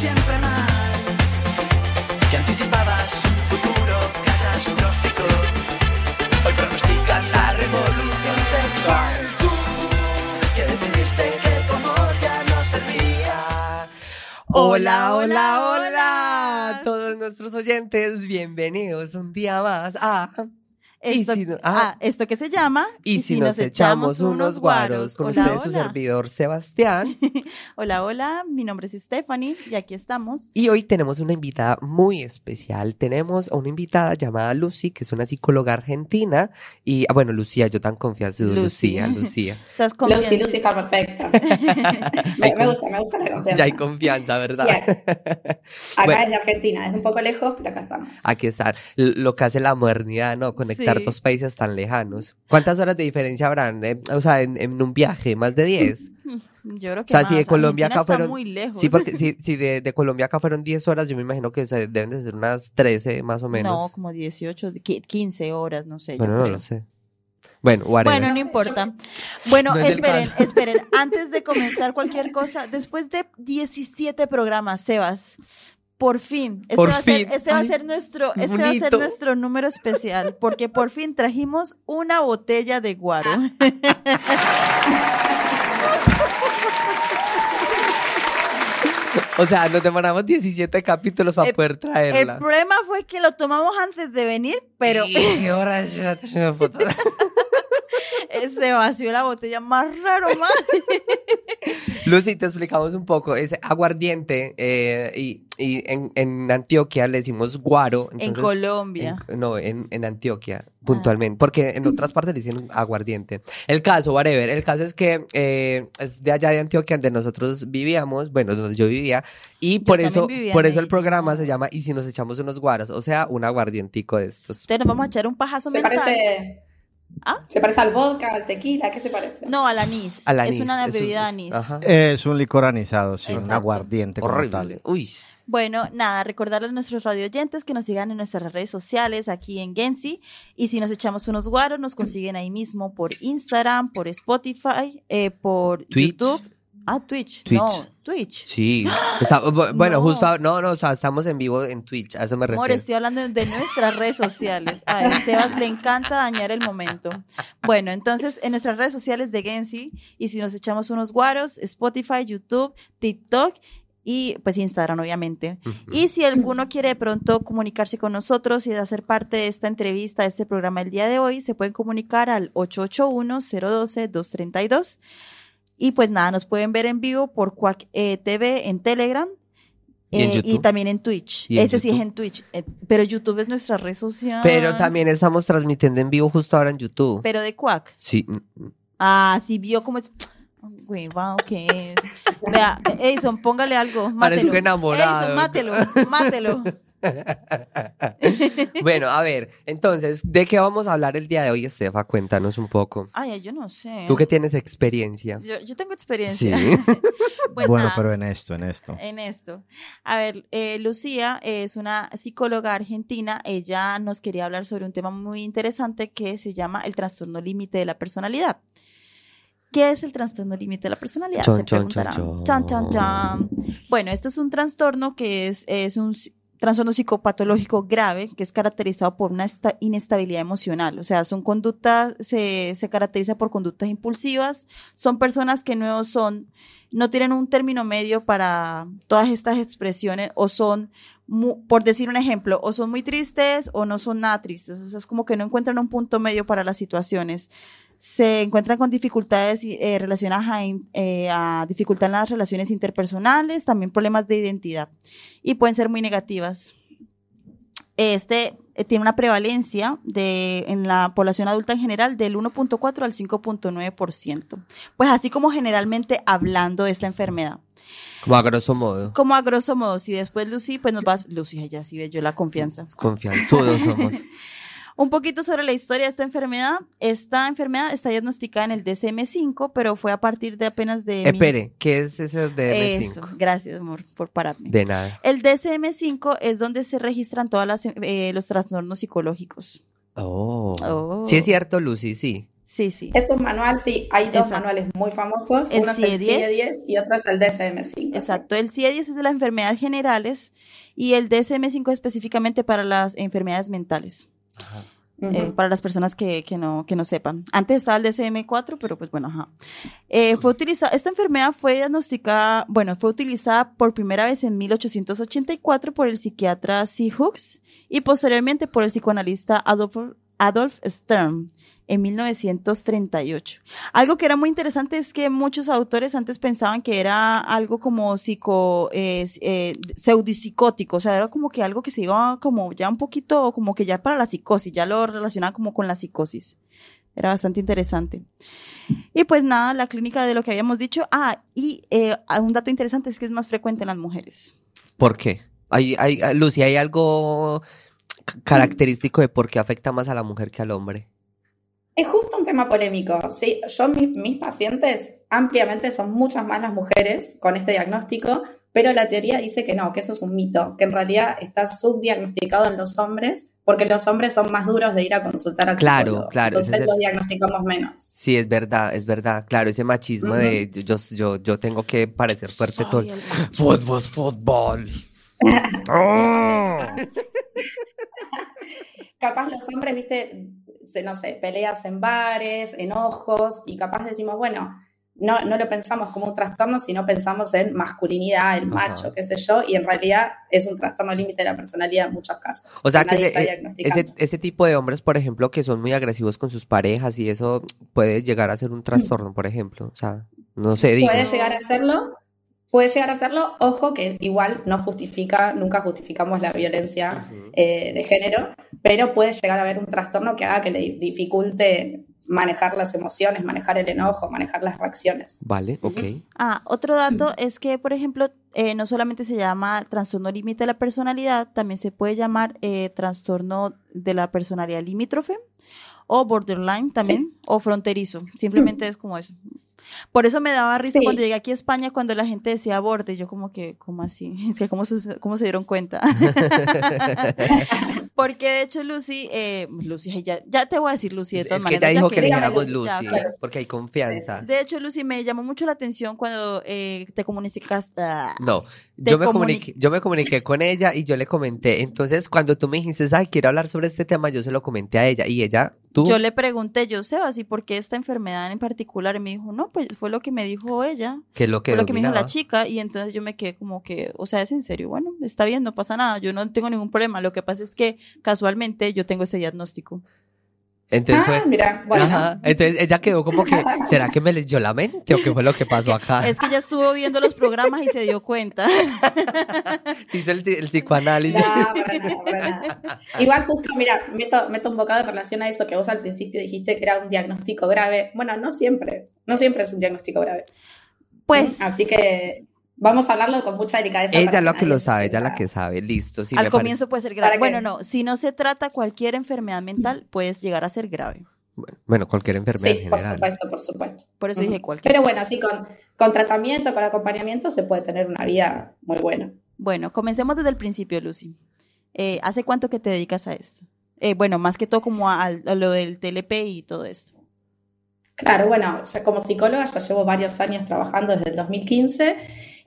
siempre mal, que anticipabas un futuro catastrófico. Hoy pronosticas la revolución sexual. Tú, que decidiste que tu amor ya no servía. Hola, hola, hola, todos nuestros oyentes, bienvenidos un día más a Esto, si no- ah, ah. esto que se llama Y, si, nos, echamos unos guaros con Hola, ustedes su servidor Sebastián. Hola, hola, mi nombre es Stephanie y aquí estamos. Y hoy tenemos una invitada muy especial. Tenemos a una invitada llamada Lucy, que es una psicóloga argentina. Y ah, bueno, Lucía, yo tan confianzudo, Lucy. Lucía, Lucía. ¿Estás Lucy, confianza? Lucy está perfecta. me, gusta, me gusta la confianza. Ya hay confianza, ¿verdad? Sí, Acá Bueno. es de Argentina, es un poco lejos, pero acá estamos. Aquí está lo que hace la modernidad, ¿no? Conectar Sí. Dos países tan lejanos. ¿Cuántas horas de diferencia habrán? eh? o sea, en, en un viaje, más de 10. Yo creo que O sea, si de más. Colombia Argentina acá está fueron- muy lejos. Sí, porque si, si de, de Colombia acá fueron 10 horas, yo me imagino que se deben de ser unas 13 más o menos. No, como 18, qui- 15 horas, no sé. yo bueno, no creo. lo sé. Bueno, whatever. Bueno, no importa. Bueno, No es esperen, esperen. Antes de comenzar cualquier cosa, después de 17 programas, Sebas, por fin, este, Por va, a ser, fin. va a Ay, ser nuestro, este va a ser nuestro número especial, porque por fin trajimos una botella de guaro. O sea, nos demoramos 17 capítulos para El- poder El traerla. problema fue que lo tomamos antes de venir, pero ¿Y foto? se vació la botella más raro, más. Lucy, te explicamos un poco. Es aguardiente eh, y, y en, en Antioquia le decimos guaro. En entonces- Colombia. En- no, en, en Antioquia, puntualmente, porque en otras partes le dicen aguardiente. El caso, whatever, el caso es que eh, es de allá de Antioquia donde nosotros vivíamos, bueno, donde yo vivía, y por eso, por eso el programa se llama Y si nos echamos unos guaros, o sea, un aguardientico de estos. Entonces nos vamos a echar un pajazo Se mental. parece, ¿Ah? se parece al vodka, al tequila, ¿qué se parece? No, al anís. Al Es anís, una es un- bebida es- anís. ajá. Es un licor anisado, sí, un aguardiente Horrible. Uy. Bueno, nada, recordarles a nuestros radioyentes que nos sigan en nuestras redes sociales aquí en Gensi. Y si nos echamos unos guaros, nos consiguen ahí mismo por Instagram, por Spotify, eh, por Twitch. YouTube. Ah, Twitch. Twitch. No, Twitch. Sí. Está- bueno, No. justo, no, no, o sea, estamos en vivo en Twitch, a eso me Amor, refiero. estoy hablando de nuestras redes sociales. A él, Sebas le encanta dañar el momento. Bueno, entonces en nuestras redes sociales de Gensi, y si nos echamos unos guaros, Spotify, YouTube, TikTok y pues Instagram, obviamente. Y si alguno quiere de pronto comunicarse con nosotros y hacer parte de esta entrevista, de este programa el día de hoy, se pueden comunicar al 881-012-232. Y pues nada, nos pueden ver en vivo por Quack eh, TV en Telegram. Y en eh, también en Twitch. En Ese sí es en Twitch. eh, pero YouTube es nuestra red social. Pero también estamos transmitiendo en vivo justo ahora en YouTube. Pero de Quack. Sí. mm, Ah, sí vio cómo es. Güey, wow, ¿qué es? Vea, Edison, póngale algo. Parezco Mátelo. enamorado. Edison, mátelo, mátelo. Bueno, a ver, entonces, ¿de qué vamos a hablar el día de hoy, Estefa? Cuéntanos un poco. Ay, yo no sé. Tú que tienes experiencia. Yo, yo tengo experiencia. Sí. Pues bueno, nada, pero en esto, en esto. en esto. A ver, eh, Lucía es una psicóloga argentina. Ella nos quería hablar sobre un tema muy interesante que se llama el trastorno límite de la personalidad. ¿Qué es el trastorno límite de la personalidad? Chon, Se chon, chon, preguntarán. chon. Chan, chan, chan. Bueno, esto es un trastorno que es, es un trastorno psicopatológico grave que es caracterizado por una esta- inestabilidad emocional. O sea, son conductas, se, se caracteriza por conductas impulsivas. Son personas que no son, no tienen un término medio para todas estas expresiones o son, por decir un ejemplo, o son muy tristes o no son nada tristes. O sea, es como que no encuentran un punto medio para las situaciones se encuentran con dificultades eh, relacionadas a, eh, a dificultad en las relaciones interpersonales, también problemas de identidad y pueden ser muy negativas. Este eh, tiene una prevalencia de, en la población adulta en general del 1.4 al 5.9%. Pues así como generalmente hablando de esta enfermedad. Como a grosso modo. Como a grosso modo, si después Lucy, pues nos vas, Lucy, ya sí ve yo la confianza. Confianzudos somos. Un poquito sobre la historia de esta enfermedad. Esta enfermedad está diagnosticada en el DSM-5, pero fue a partir de apenas de... mil- Espere, ¿qué es ese de Eso, M5? gracias, amor, por pararme. De nada. El DSM-5 es donde se registran todos los trastornos psicológicos. Oh. Oh. Sí es cierto, Lucy, sí. Sí, sí. Es un manual, sí, hay dos Exacto. manuales muy famosos. El Uno es el CIE-10. CIE-10 y otro es el DSM-5. Exacto, el CIE-10 es de las enfermedades generales y el DSM-5 específicamente para las enfermedades mentales, Eh, para las personas que, que no, que no sepan. Antes estaba el DSM-4, pero pues bueno, ajá. Eh, fue utilizada, esta enfermedad fue diagnosticada, bueno, fue utilizada por primera vez en 1884 por el psiquiatra C. Hooks y posteriormente por el psicoanalista Adolf, Adolf Stern en 1938. Algo que era muy interesante es que muchos autores antes pensaban que era algo como psico, eh, eh, o sea, era como que algo que se iba como ya un poquito, como que ya para la psicosis, ya lo relacionaban como con la psicosis. Era bastante interesante. Y pues nada, la clínica de lo que habíamos dicho. Ah, y eh, un dato interesante es que es más frecuente en las mujeres. ¿Por qué? Hay, Lucy, ¿hay algo característico de por qué afecta más a la mujer que al hombre? Es justo un tema polémico. Sí, yo, mi- mis pacientes, ampliamente son muchas más las mujeres con este diagnóstico, pero la teoría dice que no, que eso es un mito, que en realidad está subdiagnosticado en los hombres, porque los hombres son más duros de ir a consultar al Claro, psicólogo. claro, Entonces es el- los diagnosticamos menos. Sí, es verdad, es verdad. Claro, ese machismo Ujú. de yo, yo, yo tengo que parecer fuerte todo. El- macho. Fútbol, Capaz los hombres, viste, se- no sé, peleas en bares, enojos, y capaz decimos, bueno, no, no lo pensamos como un trastorno, sino pensamos en masculinidad, el Ajá. macho, qué sé yo, y en realidad es un trastorno límite de la personalidad en muchos casos. O sea que ese, eh, ese, ese tipo de hombres, por ejemplo, que son muy agresivos con sus parejas y eso puede llegar a ser un trastorno, por ejemplo. O sea, no sé, digo. Puede llegar a hacerlo, puede llegar a hacerlo, ojo que igual no justifica, nunca justificamos la violencia eh, de género, pero puede llegar a haber un trastorno que haga que le dificulte manejar las emociones, manejar el enojo, manejar las reacciones. Vale, ok. Ah, otro dato es que, por ejemplo, eh, no solamente se llama trastorno límite de la personalidad, también se puede llamar eh, trastorno de la personalidad limítrofe o borderline también, o fronterizo. Simplemente es como eso. Por eso me daba risa Sí. cuando llegué aquí a España cuando la gente decía borde. Yo como que, ¿cómo así? Es que ¿cómo se, cómo se dieron cuenta? Porque de hecho Lucy, eh, Lucy, ya, ya te voy a decir Lucy de Es todas que maneras. ya ya dijo que le dijéramos Lucy, Lucy, ya, claro. porque hay confianza. De hecho, Lucy, me llamó mucho la atención cuando eh, te comunicas. ah, No, yo me, comuni- comuniqué, yo me comuniqué con ella y yo le comenté. Entonces, cuando tú me dijiste, ay, quiero hablar sobre este tema, yo se lo comenté a ella. Y ella, tú, Yo le pregunté, yo, Sebas, ¿y por qué esta enfermedad en particular? Y me dijo, no, pues fue lo que me dijo ella, que lo que fue lo que me dijo la chica. Y entonces yo me quedé como que, o sea, es en serio, bueno, está bien, no pasa nada, yo no tengo ningún problema. Lo que pasa es que casualmente yo tengo ese diagnóstico. Entonces ah, fue, mira, bueno. ajá. Entonces ella quedó como que, ¿será que me leyó la mente o qué fue lo que pasó acá? Es que ella estuvo viendo los programas y se dio cuenta. Hizo el, el psicoanálisis. No, para nada, para nada. Igual justo, mira, meto, meto un bocado en relación a eso que vos al principio dijiste que era un diagnóstico grave. Bueno, no siempre, no siempre es un diagnóstico grave. Pues, Así que vamos a hablarlo con mucha delicadeza. Ella para lo que lo sabe, ella la que sabe, listo. Sí, al me parece- comienzo puede ser grave. Bueno, no, si no se trata cualquier enfermedad mental, puedes llegar a ser grave. Bueno, cualquier enfermedad Sí, en por general. supuesto, por supuesto. Por eso dije cualquier. Pero bueno, sí, con, con tratamiento, con acompañamiento, se puede tener una vida muy buena. Bueno, comencemos desde el principio, Lucy. Eh, ¿Hace cuánto que te dedicas a esto? Eh, bueno, más que todo como a, a lo del TLP y todo esto. Claro, bueno, ya como psicóloga ya llevo varios años trabajando desde el 2015.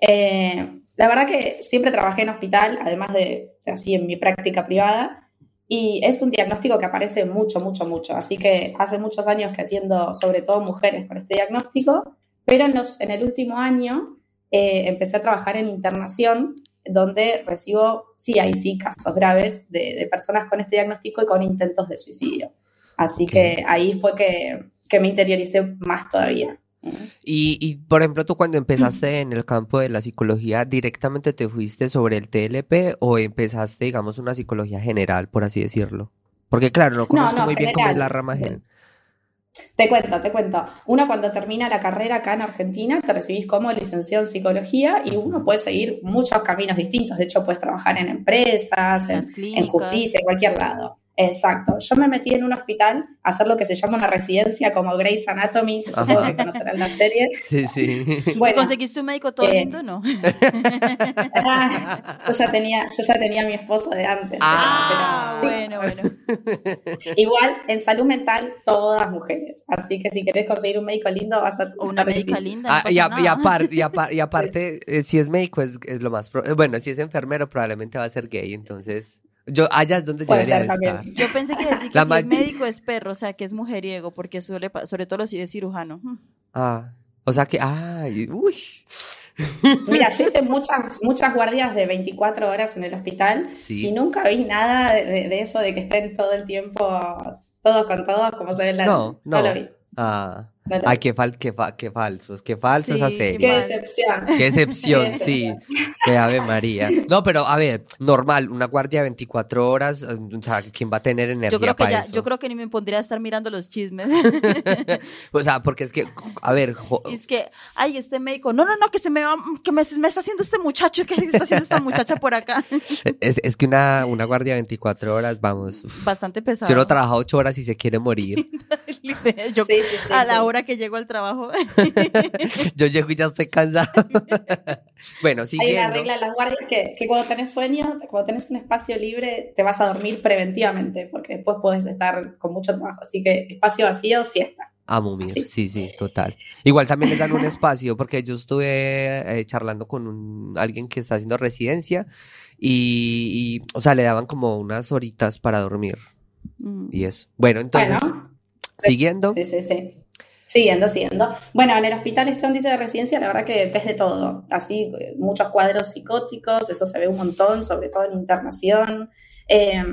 Eh, la verdad que siempre trabajé en hospital, además de así en mi práctica privada, y es un diagnóstico que aparece mucho, mucho, mucho. Así que hace muchos años que atiendo sobre todo mujeres con este diagnóstico, pero en, los, en el último año eh, empecé a trabajar en internación, donde recibo, sí, hay sí casos graves de, de personas con este diagnóstico y con intentos de suicidio. Así que ahí fue que, que me interioricé más todavía. Y, y, por ejemplo, tú cuando empezaste en el campo de la psicología, ¿directamente te fuiste sobre el TLP o empezaste, digamos, una psicología general, por así decirlo? Porque claro, no conozco no, muy bien cómo es la rama general. Te cuento, te cuento. Uno cuando termina la carrera acá en Argentina, te recibís como licenciado en psicología y uno puede seguir muchos caminos distintos. De hecho, puedes trabajar en empresas, en, justicia, en cualquier lado. Exacto. Yo me metí en un hospital a hacer lo que se llama una residencia como Grey's Anatomy, que supongo que conocerán la serie. Sí, sí. Bueno, ¿Conseguiste un médico todo eh, lindo no? ah, yo ya tenía, yo ya tenía a mi esposo de antes. Ah, pero- pero sí. bueno, bueno. Igual, en salud mental, todas mujeres. Así que si querés conseguir un médico lindo, vas a O una médica difícil. linda. no Ah, y, pasa a- y aparte, y, apar- y aparte, eh, si es médico es, es lo más... pro- eh, Bueno, si es enfermero probablemente va a ser gay, entonces... Yo, allá es donde Puede también. estar. Yo pensé que decir que La si es médico es perro, o sea, que es mujeriego, porque suele, sobre todo si es cirujano. Hmm. Ah, o sea que... Ay, uy. Mira, yo hice muchas, muchas guardias de 24 horas en el hospital y nunca vi nada de, de- eso de que estén todo el tiempo todos con todos como se ve en la No, no. lo vi. Ah, ay, qué, fal qué, fa- qué falsos, qué falsos Sí, qué serie. Qué decepción. Qué excepción, Qué sí. De Ave María. No, pero a ver, normal, una guardia de 24 horas, eh, o sea, ¿quién va a tener energía Yo creo que para ya, eso? yo creo que ni me pondría a estar mirando los chismes. O sea, porque es que, a ver, es que, ay, este médico, no, no, no, que se me va, que me, me está haciendo este muchacho, que está haciendo esta muchacha por acá. es, es que una, una guardia de 24 horas, vamos, uf, Bastante pesado. si uno trabaja 8 horas y se quiere morir, Yo, Sí, sí, sí, a la sí. Hora que llego al trabajo. yo llego y ya estoy cansado. bueno, Hay una regla en las guardias que, que cuando tenés sueño, cuando tenés un espacio libre, te vas a dormir preventivamente, porque después podés estar con mucho trabajo. Así que espacio vacío, siesta. A mumir, Sí. sí, sí, total. Igual también les dan un espacio, porque yo estuve eh, charlando con un- alguien que está haciendo residencia y, y, o sea, le daban como unas horitas para dormir Mm. y eso. Bueno, entonces, Bueno, siguiendo. Sí, sí, sí. Siguiendo, siguiendo. Bueno, en el hospital este índice de residencia, la verdad que ves de todo. Así, muchos cuadros psicóticos, eso se ve un montón, sobre todo en internación. Eh,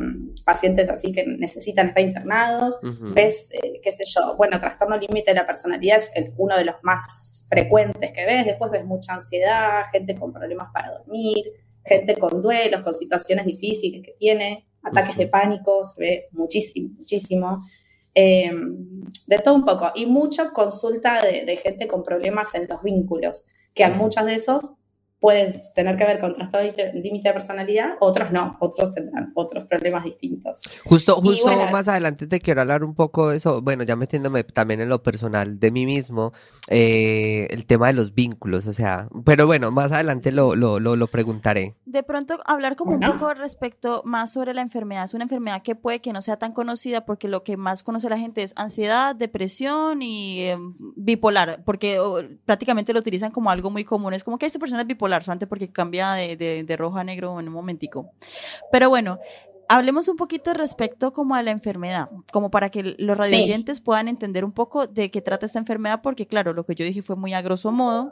pacientes así que necesitan estar internados. Ves, eh, qué sé yo, bueno, trastorno límite de la personalidad es el- uno de los más frecuentes que ves. Después ves mucha ansiedad, gente con problemas para dormir, gente con duelos, con situaciones difíciles que tiene, ataques de pánico, se ve muchísimo, muchísimo. Eh, de todo un poco. Y mucho consulta de, de gente con problemas en los vínculos, que a muchos de esos pueden tener que ver con trastorno límite- de personalidad, otros no, otros tendrán otros problemas distintos. Justo, justo bueno, más adelante te quiero hablar un poco de eso, bueno, ya metiéndome también en lo personal de mí mismo, eh, el tema de los vínculos, o sea, pero bueno, más adelante lo, lo, lo, lo preguntaré. De pronto hablar como Bueno. un poco respecto más sobre la enfermedad. Es una enfermedad que puede que no sea tan conocida porque lo que más conoce la gente es ansiedad, depresión y eh, bipolar, porque oh, prácticamente lo utilizan como algo muy común. Es como que esta persona es bipolar, solamente porque cambia de, de- de rojo a negro en un momentico. Pero bueno, hablemos un poquito respecto como a la enfermedad, como para que los radioyentes puedan entender un poco de qué trata esta enfermedad, porque claro, lo que yo dije fue muy a grosso modo.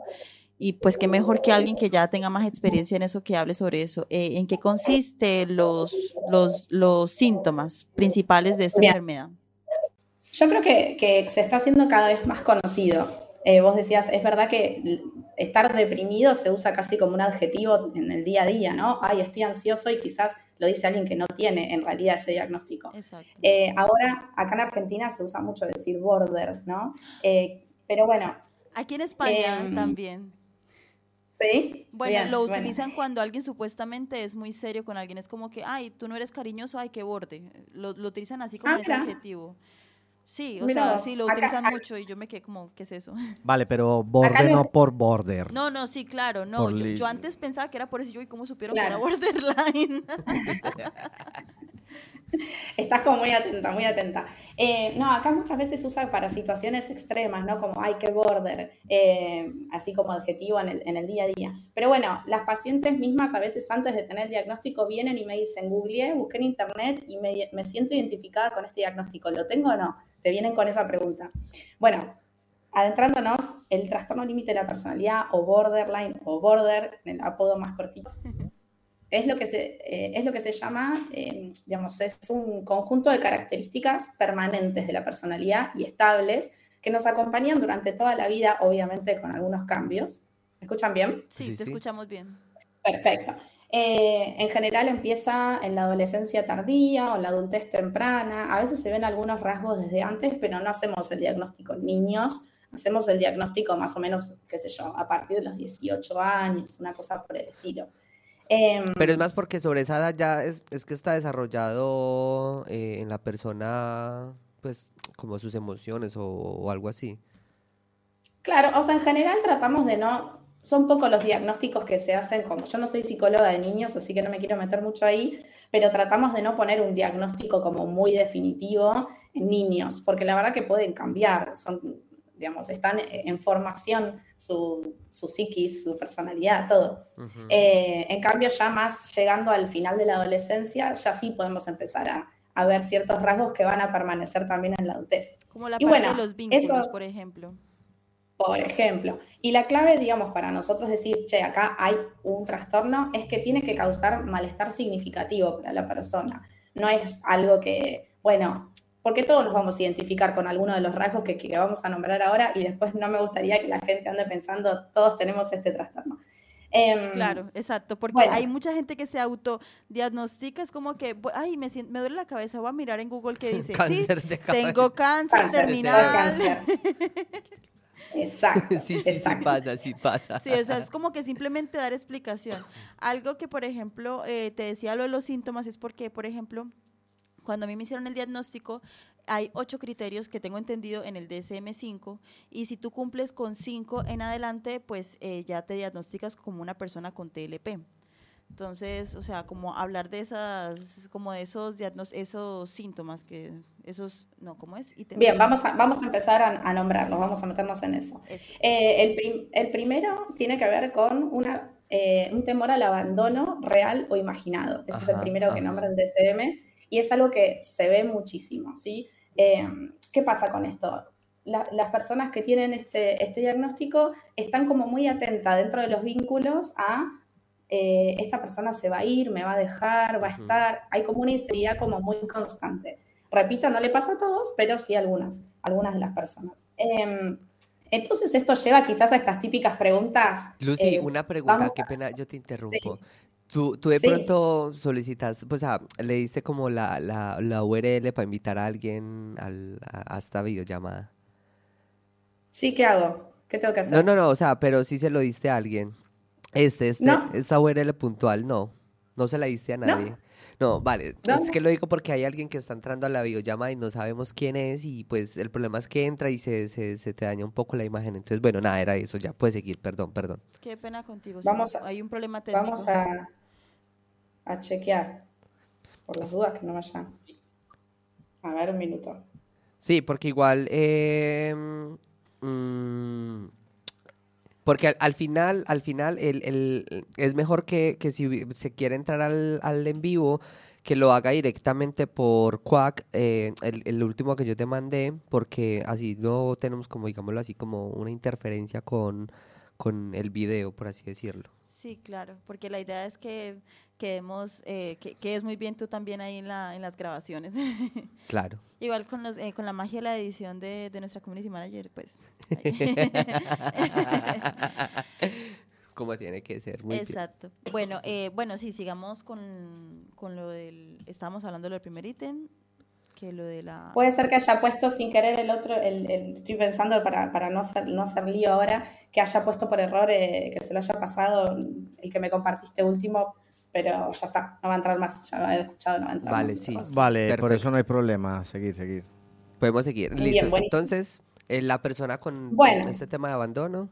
Y pues qué mejor que alguien que ya tenga más experiencia en eso que hable sobre eso. Eh, ¿En qué consiste los, los, los síntomas principales de esta Bien. enfermedad? Yo creo que, que se está haciendo cada vez más conocido. Eh, vos decías, es verdad que estar deprimido se usa casi como un adjetivo en el día a día, ¿no? Ay, estoy ansioso y quizás lo dice alguien que no tiene en realidad ese diagnóstico. Eh, ahora, acá en Argentina se usa mucho decir border, ¿no? Eh, pero bueno, Aquí en España em, también. ¿sí? Bueno, Bien, lo bueno. utilizan cuando alguien supuestamente es muy serio con alguien. Es como que, ay, tú no eres cariñoso, ay, qué borde. Lo, lo utilizan así como Ah, ese adjetivo. Sí, o Mira sea, sí, lo acá- utilizan acá- mucho y yo me quedé como, ¿qué es eso? Vale, pero borde Acá lo- no por border. No, no, sí, claro, no. Yo, antes pensaba que era por eso y yo, ¿y cómo supieron Claro. que era borderline? Estás como muy atenta, muy atenta. Eh, no, acá muchas veces se usa para situaciones extremas, ¿no? Como hay que border, eh, así como adjetivo en el, día a día. Pero bueno, las pacientes mismas a veces antes de tener el diagnóstico vienen y me dicen, googleé, busqué en internet y me, me siento identificada con este diagnóstico. ¿Lo tengo o no? Te vienen con esa pregunta. Bueno, adentrándonos, el trastorno límite de la personalidad o borderline o border, el apodo más cortito, es lo que se, eh, es lo que se llama, eh, digamos, es un conjunto de características permanentes de la personalidad y estables que nos acompañan durante toda la vida, obviamente con algunos cambios. ¿Me escuchan bien? Sí, Sí, te sí. escuchamos bien. Perfecto. Eh, en general empieza en la adolescencia tardía o en la adultez temprana. A veces se ven algunos rasgos desde antes, pero no hacemos el diagnóstico en niños. Hacemos el diagnóstico más o menos, qué sé yo, a partir de los 18 años, una cosa por el estilo. Em, Pero es más porque sobre esa edad ya es, es que está desarrollado eh, en la persona, pues, como sus emociones o, o algo así. Claro, o sea, en general tratamos de no, son pocos los diagnósticos que se hacen, como yo no soy psicóloga de niños, así que no me quiero meter mucho ahí, pero tratamos de no poner un diagnóstico como muy definitivo en niños, porque la verdad que pueden cambiar, son, digamos, están en formación su, su psiquis, su personalidad, todo. Eh, en cambio, ya más llegando al final de la adolescencia, ya sí podemos empezar a, a ver ciertos rasgos que van a permanecer también en la adultez. Como la Y parte bueno, de los vínculos, eso- por ejemplo. Por ejemplo, y la clave, digamos, para nosotros decir, che, acá hay un trastorno, es que tiene que causar malestar significativo para la persona. No es algo que, bueno, porque todos nos vamos a identificar con alguno de los rasgos que, que vamos a nombrar ahora y después no me gustaría que la gente ande pensando, todos tenemos este trastorno. Em, Claro, exacto, porque bueno. hay mucha gente que se autodiagnostica, es como que, ay, me, me duele la cabeza, voy a mirar en Google qué dice, sí, Cáncer de cabeza. tengo cáncer Cáncer, terminal. cáncer. Exacto, Sí, sí, sí pasa, sí pasa. Sí, o sea, es como que simplemente dar explicación. Algo que, por ejemplo, eh, te decía lo de los síntomas es porque, por ejemplo, cuando a mí me hicieron el diagnóstico, hay ocho criterios que tengo entendido en el DSM-5 y si tú cumples con cinco en adelante, pues eh, ya te diagnosticas como una persona con TLP. Entonces, o sea, como hablar de esas, como de esos diagnos esos síntomas que, esos, no, ¿cómo es? Bien, vamos a, vamos a empezar a, a nombrarlos, vamos a meternos en eso. Eso. Eh, el, prim- el primero tiene que ver con una, eh, un temor al abandono real o imaginado. Ese es el Ajá, primero que ajá. nombra el DCM y es algo que se ve muchísimo, ¿sí? Eh, ¿Qué pasa con esto? La- las personas que tienen este, este diagnóstico están como muy atentas dentro de los vínculos a eh, esta persona se va a ir, me va a dejar, va a estar. Hay como una inseguridad como muy constante. Repito, no le pasa a todos, pero sí a algunas, algunas de las personas. Em, entonces esto lleva quizás a estas típicas preguntas. Lucy, eh, una pregunta, qué a- pena, yo te interrumpo. Tú, tú de Sí. pronto solicitas, pues ah, le diste como la, la, la URL para invitar a alguien al, a, a esta videollamada. Sí, ¿qué hago? ¿Qué tengo que hacer? No, no, no, o sea, pero sí se lo diste a alguien. Este, este, No. esta URL puntual, no. No se la diste a nadie. No, vale. No. Es que lo digo porque hay alguien que está entrando a la videollamada y no sabemos quién es y pues el problema es que entra y se, se, se te daña un poco la imagen. Entonces, bueno, nada, era eso, ya puedes seguir, perdón, perdón. Qué pena contigo. Vamos a- hay un problema técnico. Vamos a, a chequear. Por las dudas que no vayan. A ver, un minuto. Sí, porque igual, eh, porque al, al final, al final, el, el- es mejor que, que si se quiere entrar al, al en vivo, que lo haga directamente por Quack, eh, el, el último que yo te mandé, porque así no tenemos como, digámoslo así, como una interferencia con, con el video, por así decirlo. Sí, claro, porque la idea es que quedemos, eh, que, que es muy bien tú también ahí en, la, en las grabaciones. Claro. Igual con, los, eh, con la magia de la edición de, de nuestra community manager, pues. Como tiene que ser, muy bien. Exacto. Bueno, eh, bueno, sí, sigamos con, con lo del, estábamos hablando del primer ítem, que lo de la... Puede ser que haya puesto sin querer el otro, el, el- estoy pensando para, para no, hacer, no hacer lío ahora, que haya puesto por error, eh, que se lo haya pasado el que me compartiste último, pero ya está, no va a entrar más, ya a haber escuchado, no va a entrar Vale, más. sí. Vale, por eso no hay problema. Seguir, seguir. Podemos seguir. Muy bien, Listo. buenísimo. Entonces, eh, la persona con Bueno. este tema de abandono.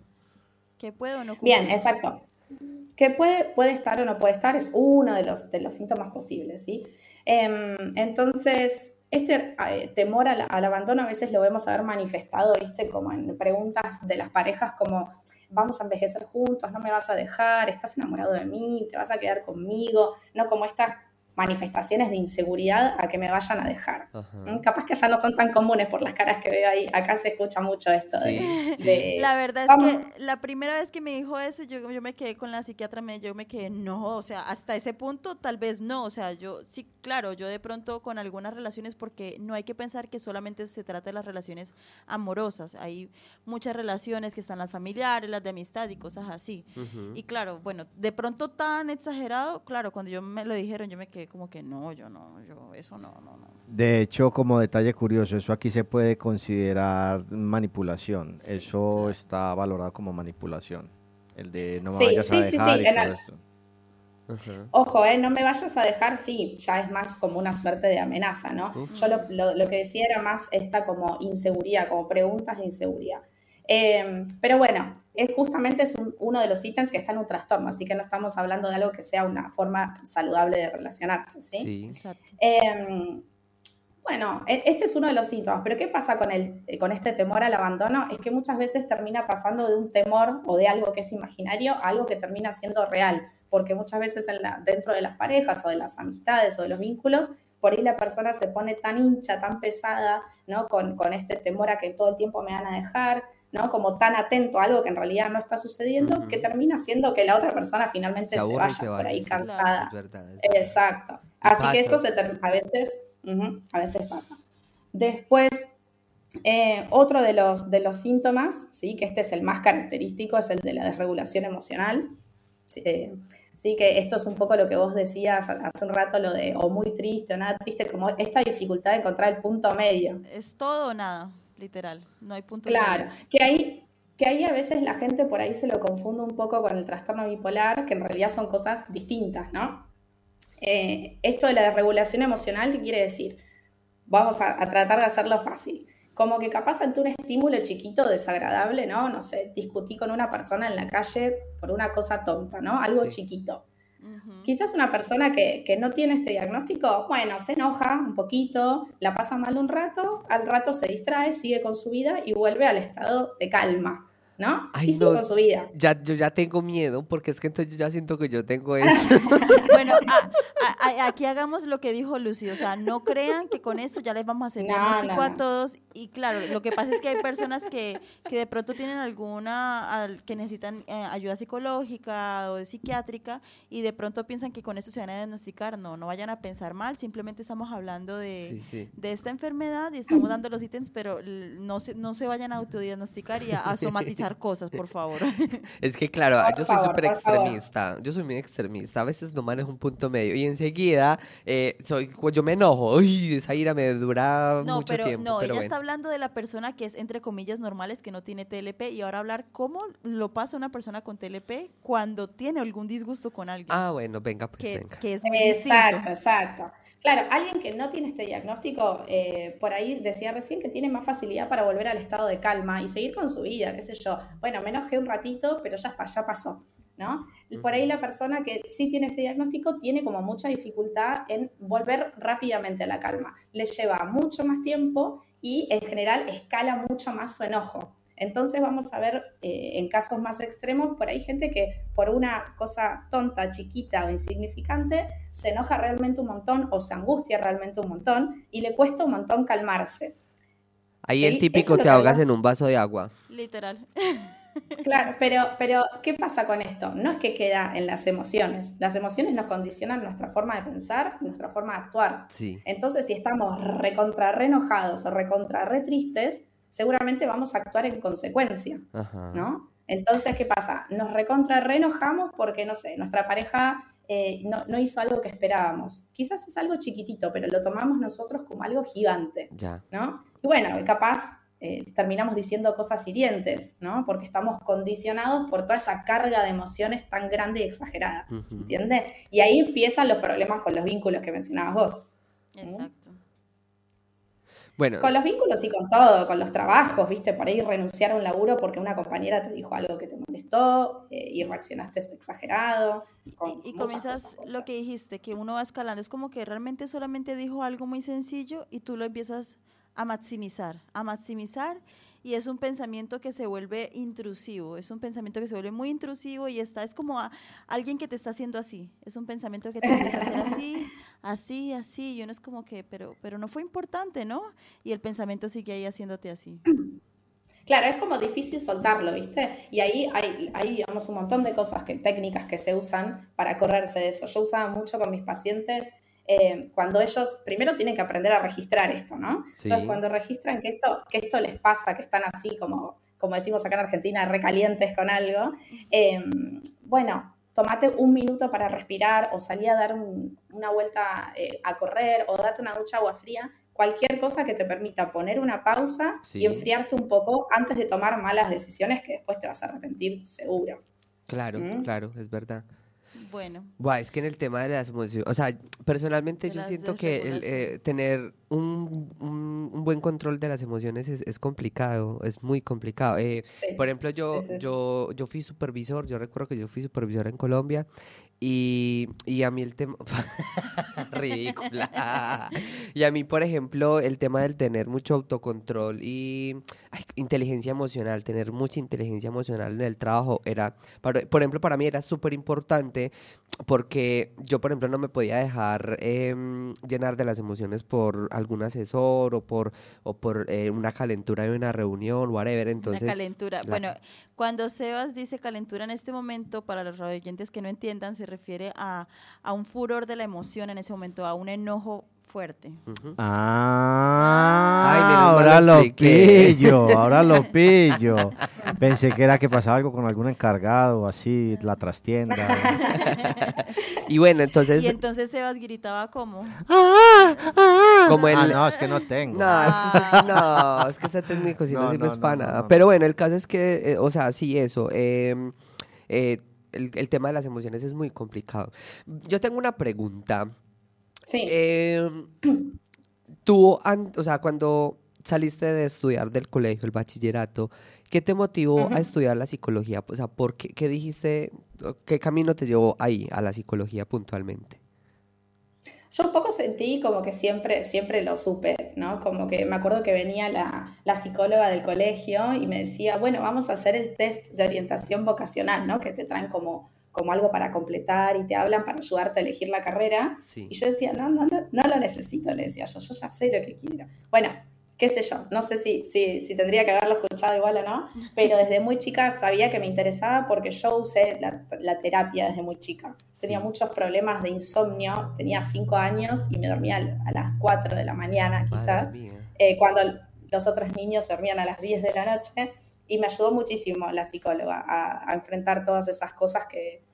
¿Qué puedo o no Bien, exacto. Que puede, puede estar o no puede estar es uno de los, de los síntomas posibles, ¿sí? Em, entonces, este eh, temor al, al abandono a veces lo vemos haber manifestado, ¿viste? Como en preguntas de las parejas como, vamos a envejecer juntos, no me vas a dejar, estás enamorado de mí, te vas a quedar conmigo, no como estas manifestaciones de inseguridad a que me vayan a dejar. Ajá. ¿Mm? Capaz que ya no son tan comunes por las caras que veo ahí. Acá se escucha mucho esto de, Sí, sí. de- La verdad es vamos- que la primera vez que me dijo eso, yo, yo me quedé con la psiquiatra, me, yo me quedé, no, o sea, hasta ese punto tal vez no, o sea, yo sí, claro, yo de pronto con algunas relaciones, porque no hay que pensar que solamente se trata de las relaciones amorosas, hay muchas relaciones que están las familiares, las de amistad y cosas así. Y claro, bueno, de pronto tan exagerado, claro, cuando yo me lo dijeron, yo me quedé como que no, yo no, yo eso no, no, no. De hecho, como detalle curioso, eso aquí se puede considerar manipulación. Sí, eso claro. está valorado como manipulación. El de no me Sí, vayas sí, a sí, dejar sí, y en todo el- Ojo, eh, no me vayas a dejar, sí, ya es más como una suerte de amenaza, ¿no? Uf. Yo lo, lo- lo que decía era más esta como inseguridad, como preguntas de inseguridad. Eh, pero bueno, es justamente es un- uno de los ítems que está en un trastorno, así que no estamos hablando de algo que sea una forma saludable de relacionarse, ¿sí? Sí. Exacto. Eh, bueno, e- este es uno de los síntomas, pero ¿qué pasa con, el, con este temor al abandono? Es que muchas veces termina pasando de un temor o de algo que es imaginario a algo que termina siendo real, porque muchas veces en la- dentro de las parejas o de las amistades o de los vínculos, por ahí la persona se pone tan hincha, tan pesada, ¿no? Con, con este temor a que todo el tiempo me van a dejar, ¿no? Como tan atento a algo que en realidad no está sucediendo, que termina siendo que la otra persona finalmente Se vaya se por ahí cansada. Es verdad. es verdad. Exacto. Así pasa. que esto se a veces, a veces pasa. Después, eh, otro de los, de los síntomas, ¿sí? que este es el más característico, es el de la desregulación emocional. Sí, eh, sí, que esto es un poco lo que vos decías hace un rato, lo de o muy triste o nada triste, como esta dificultad de encontrar el punto medio. Es todo o nada, literal. No hay puntos Claro, medios. que ahí, que ahí a veces la gente por ahí se lo confunde un poco con el trastorno bipolar, que en realidad son cosas distintas, ¿no? Eh, esto de la desregulación emocional, ¿qué quiere decir? Vamos a, a tratar de hacerlo fácil. Como que capaz ante un estímulo chiquito, desagradable, ¿no? No sé, discutí con una persona en la calle por una cosa tonta, ¿no? Algo Sí. chiquito. Quizás una persona que, que no tiene este diagnóstico, bueno, se enoja un poquito, la pasa mal un rato, al rato se distrae, sigue con su vida y vuelve al estado de calma, ¿no? Ay, y sigue no. con su vida. Ya, yo ya tengo miedo porque es que entonces yo ya siento que yo tengo eso. Bueno, a- a- a- aquí hagamos lo que dijo Lucy, o sea, no crean que con esto ya les vamos a hacer No, diagnóstico no, a todos. Y claro, lo que pasa es que hay personas que, que de pronto tienen alguna, al- que necesitan eh, ayuda psicológica o psiquiátrica y de pronto piensan que con esto se van a diagnosticar. No, no vayan a pensar mal, simplemente estamos hablando de, Sí, sí. de esta enfermedad y estamos dando los ítems, pero no se, no se vayan a autodiagnosticar y a, a somatizar cosas, por favor. Es que claro, Por yo soy súper extremista. Yo soy muy extremista. A veces no manejo un punto medio. Y enseguida eh, soy, yo me enojo. Uy, esa ira me dura No, mucho pero tiempo. no, pero ella bueno. está hablando de la persona que es entre comillas normales, que no tiene TLP, y ahora hablar cómo lo pasa una persona con TLP cuando tiene algún disgusto con alguien, Ah, bueno, venga, pues que, venga. que es muy Exacto, distinto. exacto. Claro, alguien que no tiene este diagnóstico, eh, por ahí decía recién que tiene más facilidad para volver al estado de calma y seguir con su vida, qué sé yo. Bueno, me enojé un ratito, pero ya está, ya pasó, ¿no? Y Por ahí la persona que sí tiene este diagnóstico tiene como mucha dificultad en volver rápidamente a la calma. Le lleva mucho más tiempo y en general escala mucho más su enojo. Entonces vamos a ver eh, en casos más extremos, por ahí gente que por una cosa tonta, chiquita o insignificante se enoja realmente un montón o se angustia realmente un montón y le cuesta un montón calmarse. Ahí sí, el eso típico es lo te que ahogas en un vaso de agua. Literal. Claro, pero, pero ¿qué pasa con esto? No es que queda en las emociones. Las emociones nos condicionan nuestra forma de pensar, nuestra forma de actuar. Sí. Entonces, si estamos recontra re enojados o recontra re tristes, seguramente vamos a actuar en consecuencia. Ajá. ¿no? Entonces, ¿qué pasa? Nos recontra reenojamos porque, no sé, nuestra pareja eh, no, no hizo algo que esperábamos. Quizás es algo chiquitito, pero lo tomamos nosotros como algo gigante, Ya. ¿no? Y bueno, capaz eh, terminamos diciendo cosas hirientes, ¿no? Porque estamos condicionados por toda esa carga de emociones tan grande y exagerada, ¿se entiende? Y ahí empiezan los problemas con los vínculos que mencionabas vos. Exacto. Bueno, Con los vínculos y con todo, con los trabajos, viste, por ahí renunciar a un laburo porque una compañera te dijo algo que te molestó eh, y reaccionaste exagerado. con Y, y comienzas lo que dijiste, que uno va escalando. Es como que realmente solamente dijo algo muy sencillo y tú lo empiezas a maximizar, a maximizar. Y es un pensamiento que se vuelve intrusivo, es un pensamiento que se vuelve muy intrusivo y está, es como a- alguien que te está haciendo así, es un pensamiento que te empieza a hacer así, así, así, y uno es como que, pero, pero no fue importante, ¿no? Y el pensamiento sigue ahí haciéndote así. Claro, es como difícil soltarlo, ¿viste? Y ahí hay, hay, digamos, un montón de cosas, que, técnicas que se usan para correrse de eso. Yo usaba mucho con mis pacientes eh, cuando ellos primero tienen que aprender a registrar esto, ¿no? Sí. Entonces, cuando registran que esto, que esto les pasa, que están así como, como decimos acá en Argentina, recalientes con algo, eh, bueno, tomate un minuto para respirar o salí a dar un- una vuelta eh, a correr o date una ducha agua fría, cualquier cosa que te permita poner una pausa Sí. y enfriarte un poco antes de tomar malas decisiones que después te vas a arrepentir seguro. claro, ¿Mm? claro, es verdad. Bueno, Buah, es que en el tema de las emociones, o sea, personalmente De yo siento que el, eh, tener un, un- un buen control de las emociones es, es complicado, es muy complicado. Eh, Sí. por ejemplo, yo, yo, yo fui supervisor, yo recuerdo que yo fui supervisor en Colombia y, y a mí el tema... Ridícula. Y a mí, por ejemplo, el tema del tener mucho autocontrol y ay, inteligencia emocional, tener mucha inteligencia emocional en el trabajo era, para- por ejemplo, para mí era súper importante porque yo, por ejemplo, no me podía dejar em, llenar de las emociones por algún asesor o por, o por eh, una calentura de una reunión, whatever. Entonces, una calentura. la- Bueno, cuando Sebas dice calentura en este momento, para los radioyentes que no entiendan, se refiere a, a un furor de la emoción en ese momento, a un enojo fuerte. Ah, Ay, mal ahora lo pillo, ahora lo pillo. Pensé que era que pasaba algo con algún encargado, así, la trastienda. Y bueno, entonces, y entonces Sebas gritaba como, como el... Ah, no, es que no tengo. No, es que no, es que ese técnico sí no, No, sirve no, es para nada. no, Pero no. bueno, el caso es que, eh, o sea, sí, eso. em, eh, el, el tema de las emociones es muy complicado. Yo tengo una pregunta. Sí. Em, tú, o sea, cuando saliste de estudiar del colegio, el bachillerato, ¿qué te motivó a estudiar la psicología? O sea, ¿por qué, qué dijiste, qué camino te llevó ahí, a la psicología puntualmente? Yo un poco sentí como que siempre, siempre lo supe, ¿no? Como que me acuerdo que venía la, la psicóloga del colegio y me decía, bueno, vamos a hacer el test de orientación vocacional, ¿no? Que te traen como, como algo para completar y te hablan para ayudarte a elegir la carrera. Sí. Y yo decía, no, no, no, no lo necesito, le decía yo, yo ya sé lo que quiero. Bueno, qué sé yo, no sé si, si, si tendría que haberlo escuchado igual o no, pero desde muy chica sabía que me interesaba porque yo usé la, la terapia desde muy chica. Tenía muchos problemas de insomnio, tenía cinco años y me dormía a las 4 de la mañana quizás, eh, cuando los otros niños dormían a las 10 de la noche y me ayudó muchísimo la psicóloga a, a enfrentar todas esas cosas que,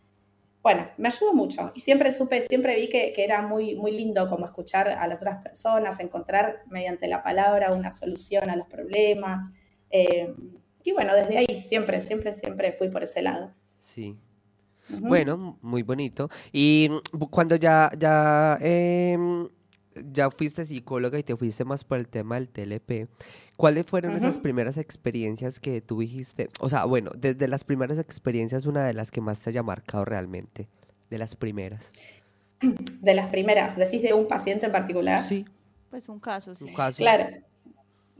bueno, me ayudó mucho y siempre supe, siempre vi que, que era muy, muy lindo como escuchar a las otras personas, encontrar mediante la palabra una solución a los problemas. eh, y bueno, desde ahí siempre, siempre, siempre fui por ese lado. Sí. Bueno, muy bonito. Y mm, cuando ya, ya, em, ya fuiste psicóloga y te fuiste más por el tema del TLP, ¿cuáles fueron esas primeras experiencias que tú dijiste? O sea, bueno, desde las primeras experiencias, una de las que más te haya marcado realmente, de las primeras. De las primeras, decís de un paciente en particular. Sí, pues un caso, sí. un caso. Claro.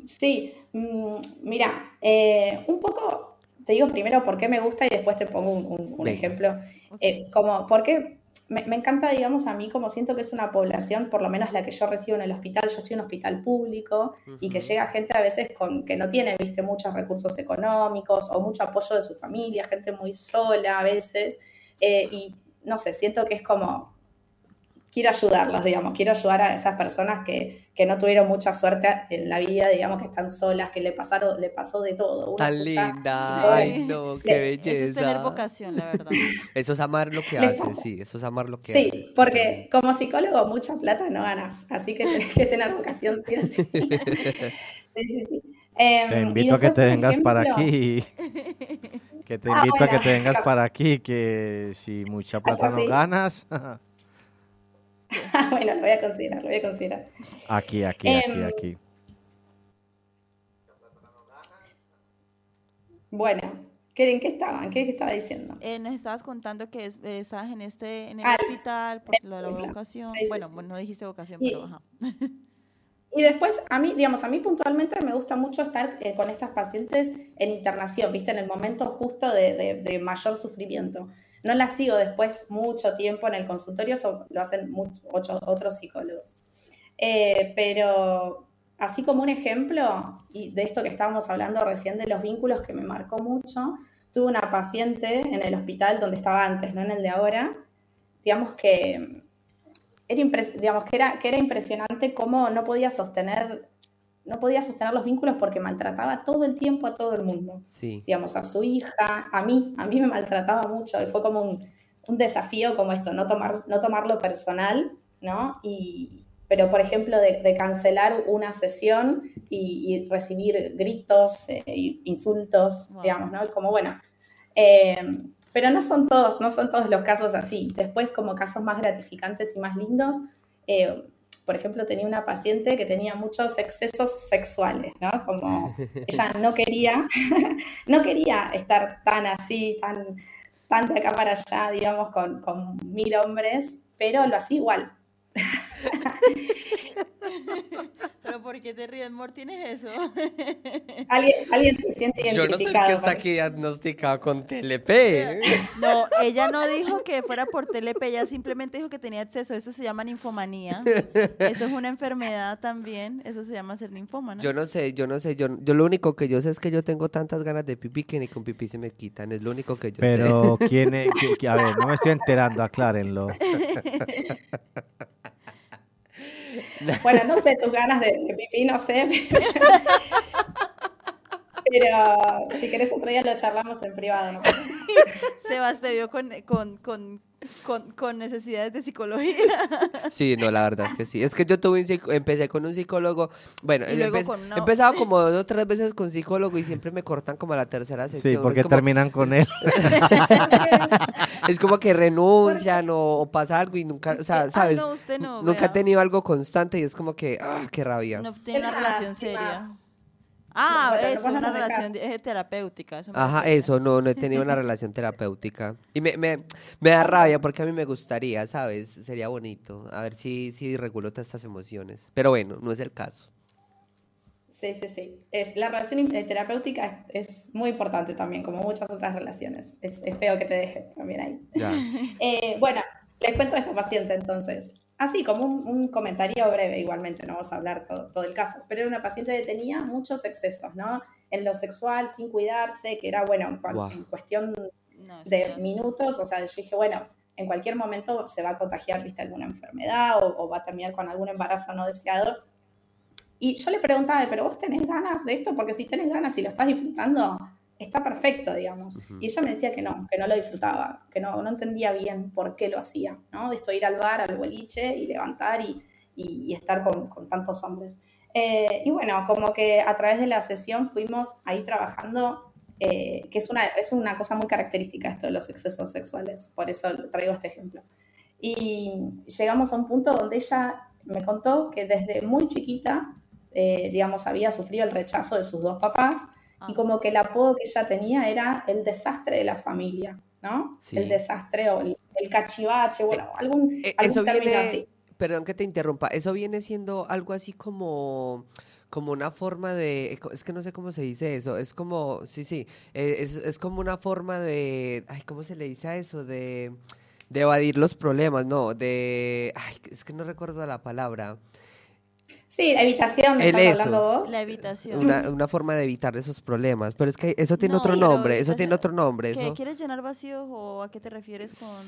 Sí, mm, mira, eh, un poco, te digo primero por qué me gusta y después te pongo un, un- un Venga. ejemplo. Eh, como, porque me, me encanta, digamos, a mí, como siento que es una población, por lo menos la que yo recibo en el hospital, yo estoy en un hospital público y que llega gente a veces con que no tiene, viste, muchos recursos económicos o mucho apoyo de su familia, gente muy sola a veces, eh, y no sé, siento que es como, quiero ayudarlos, digamos, quiero ayudar a esas personas que, que no tuvieron mucha suerte en la vida, digamos, que están solas, que le pasaron, le pasó de todo. Uno Tan escucha- linda, Sí. ay no, qué Le- belleza. Eso es tener vocación, la verdad. Eso es amar lo que haces, sí, eso es amar lo que Sí, haces. porque como psicólogo mucha plata no ganas, así que tenés que tener vocación sí o sí. Sí, sí, sí. Em, Te y invito a que te vengas para aquí. Que te Ah, invito a que te vengas para aquí, que si mucha plata no sí. ganas, bueno, lo voy a considerar, lo voy a considerar. aquí, aquí, aquí, Em, aquí. Bueno, ¿qué- ¿en qué estaban? ¿Qué estaba diciendo? Eh, nos estabas contando que es- eh, estabas en este en el Ah, hospital por lo de la vocación. Sí, sí, bueno, sí. bueno, no dijiste vocación, Y- pero ajá. Y después, a mí, digamos, a mí puntualmente me gusta mucho estar eh, con estas pacientes en internación, ¿viste? En el momento justo de, de- de mayor sufrimiento. No las sigo después mucho tiempo en el consultorio, eso lo hacen otros psicólogos. Eh, pero así como un ejemplo, y de esto que estábamos hablando recién de los vínculos que me marcó mucho, tuve una paciente en el hospital donde estaba antes, no en el de ahora, digamos que era, digamos, que era, que era impresionante cómo no podía sostener, no podía sostener los vínculos porque maltrataba todo el tiempo a todo el mundo. Sí, Digamos, a su hija, a mí, a mí me maltrataba mucho y fue como un, un desafío como esto, no, tomar, no tomarlo personal, ¿no? Y, pero, por ejemplo, de, de cancelar una sesión y, y recibir gritos, eh, y insultos, Wow. digamos, ¿no? Como, bueno, eh, pero no son todos, no son todos los casos así. Después, como casos más gratificantes y más lindos, eh, por ejemplo, tenía una paciente que tenía muchos excesos sexuales, ¿no? Como ella no quería, no quería estar tan así, tan, tan de acá para allá, digamos, con, con mil hombres, pero lo hacía igual. Pero ¿por qué te ríes, amor? ¿Tienes eso? ¿Alguien, alguien se siente Yo no sé identificado. qué está aquí diagnosticado con TLP. No, ella no dijo que fuera por TLP, ella simplemente dijo que tenía exceso. Eso se llama ninfomanía. Eso es una enfermedad también. Eso se llama ser ninfómana. Yo no sé, yo no sé, yo, yo lo único que yo sé es que yo tengo tantas ganas de pipí que ni con pipí se me quitan, es lo único que yo sé. Pero, ¿quién es? a ver, no me estoy enterando, aclárenlo. Bueno, no sé, tus ganas de, de pipí, no sé. Pero si querés otro día lo charlamos en privado. ¿no? Sebas te vio con, con, con, con, con necesidades de psicología. Sí, no, la verdad es que sí. Es que yo tuve un psico- empecé con un psicólogo, bueno, Y luego empe- con una- he empezado como dos o tres veces con psicólogo y siempre me cortan como a la tercera sección. Sí, porque es, como, terminan con él. es como que renuncian o, o pasa algo y nunca, o sea, Ah, ¿sabes? no, usted no, nunca he vea. tenido algo constante y es como que, ah, qué rabia. No tiene una relación seria. Ah, Bueno, eso, una no relación es terapéutica. Eso Ajá, eso, no, no he tenido una relación terapéutica. Y me, me, me da rabia porque a mí me gustaría, ¿sabes? Sería bonito. A ver si, si regulo todas estas emociones. Pero bueno, no es el caso. Sí, sí, sí. Es, la relación eh, terapéutica es, es muy importante también, como muchas otras relaciones. Es, es feo que te deje también ahí. Ya. Eh, bueno, les cuento a esta paciente entonces. Así como un, un comentario breve, igualmente, no vamos a hablar todo, todo el caso, pero era una paciente que tenía muchos excesos, ¿no? En lo sexual, sin cuidarse, que era, bueno, en, cuestión No, de minutos, o sea, yo dije, bueno, en cualquier momento se va a contagiar, viste, alguna enfermedad o, o va a terminar con algún embarazo no deseado. Y yo le preguntaba, pero vos tenés ganas de esto, porque si tenés ganas y lo estás disfrutando, está perfecto, digamos. Y ella me decía que no, que no lo disfrutaba, que no, no entendía bien por qué lo hacía, ¿no? De esto ir al bar, al boliche y levantar y, y- y estar con, con tantos hombres. Eh, y bueno, como que a través de la sesión fuimos ahí trabajando, eh, que es una, es una cosa muy característica esto de los excesos sexuales, por eso traigo este ejemplo. Y llegamos a un punto donde ella me contó que desde muy chiquita, eh, digamos, había sufrido el rechazo de sus dos papás Ah. y como que el apodo que ella tenía era el desastre de la familia, ¿no? Sí. El desastre o el, el cachivache, bueno, algún, Eh, algún eso término viene, así. perdón que te interrumpa, eso viene siendo algo así como, como una forma de, es que no sé cómo se dice eso, es como, sí, sí, eh, es, es como una forma de, ay, ¿cómo se le dice a eso? De, de evadir los problemas, no, de, ay, es que no recuerdo la palabra, Sí, la evitación, ¿me El estás eso. hablando vos? La evitación. una, una forma de evitar esos problemas, pero es que eso tiene No, otro nombre, eso es- tiene otro nombre, ¿Qué, eso ¿Quieres llenar vacíos o a qué te refieres con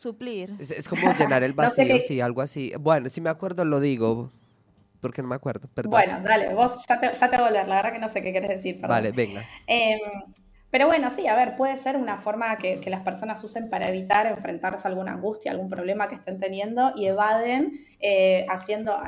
suplir? es, es como llenar el No sé vacío, sí, algo así, bueno, si me acuerdo lo digo, porque no me acuerdo, perdón. Bueno, dale, vos ya te, ya te voy a volver, la verdad que no sé qué querés decir, perdón. Vale, venga. Eh, pero bueno, sí, a ver, puede ser una forma que, que las personas usen para evitar enfrentarse a alguna angustia, algún problema que estén teniendo y evaden eh, haciendo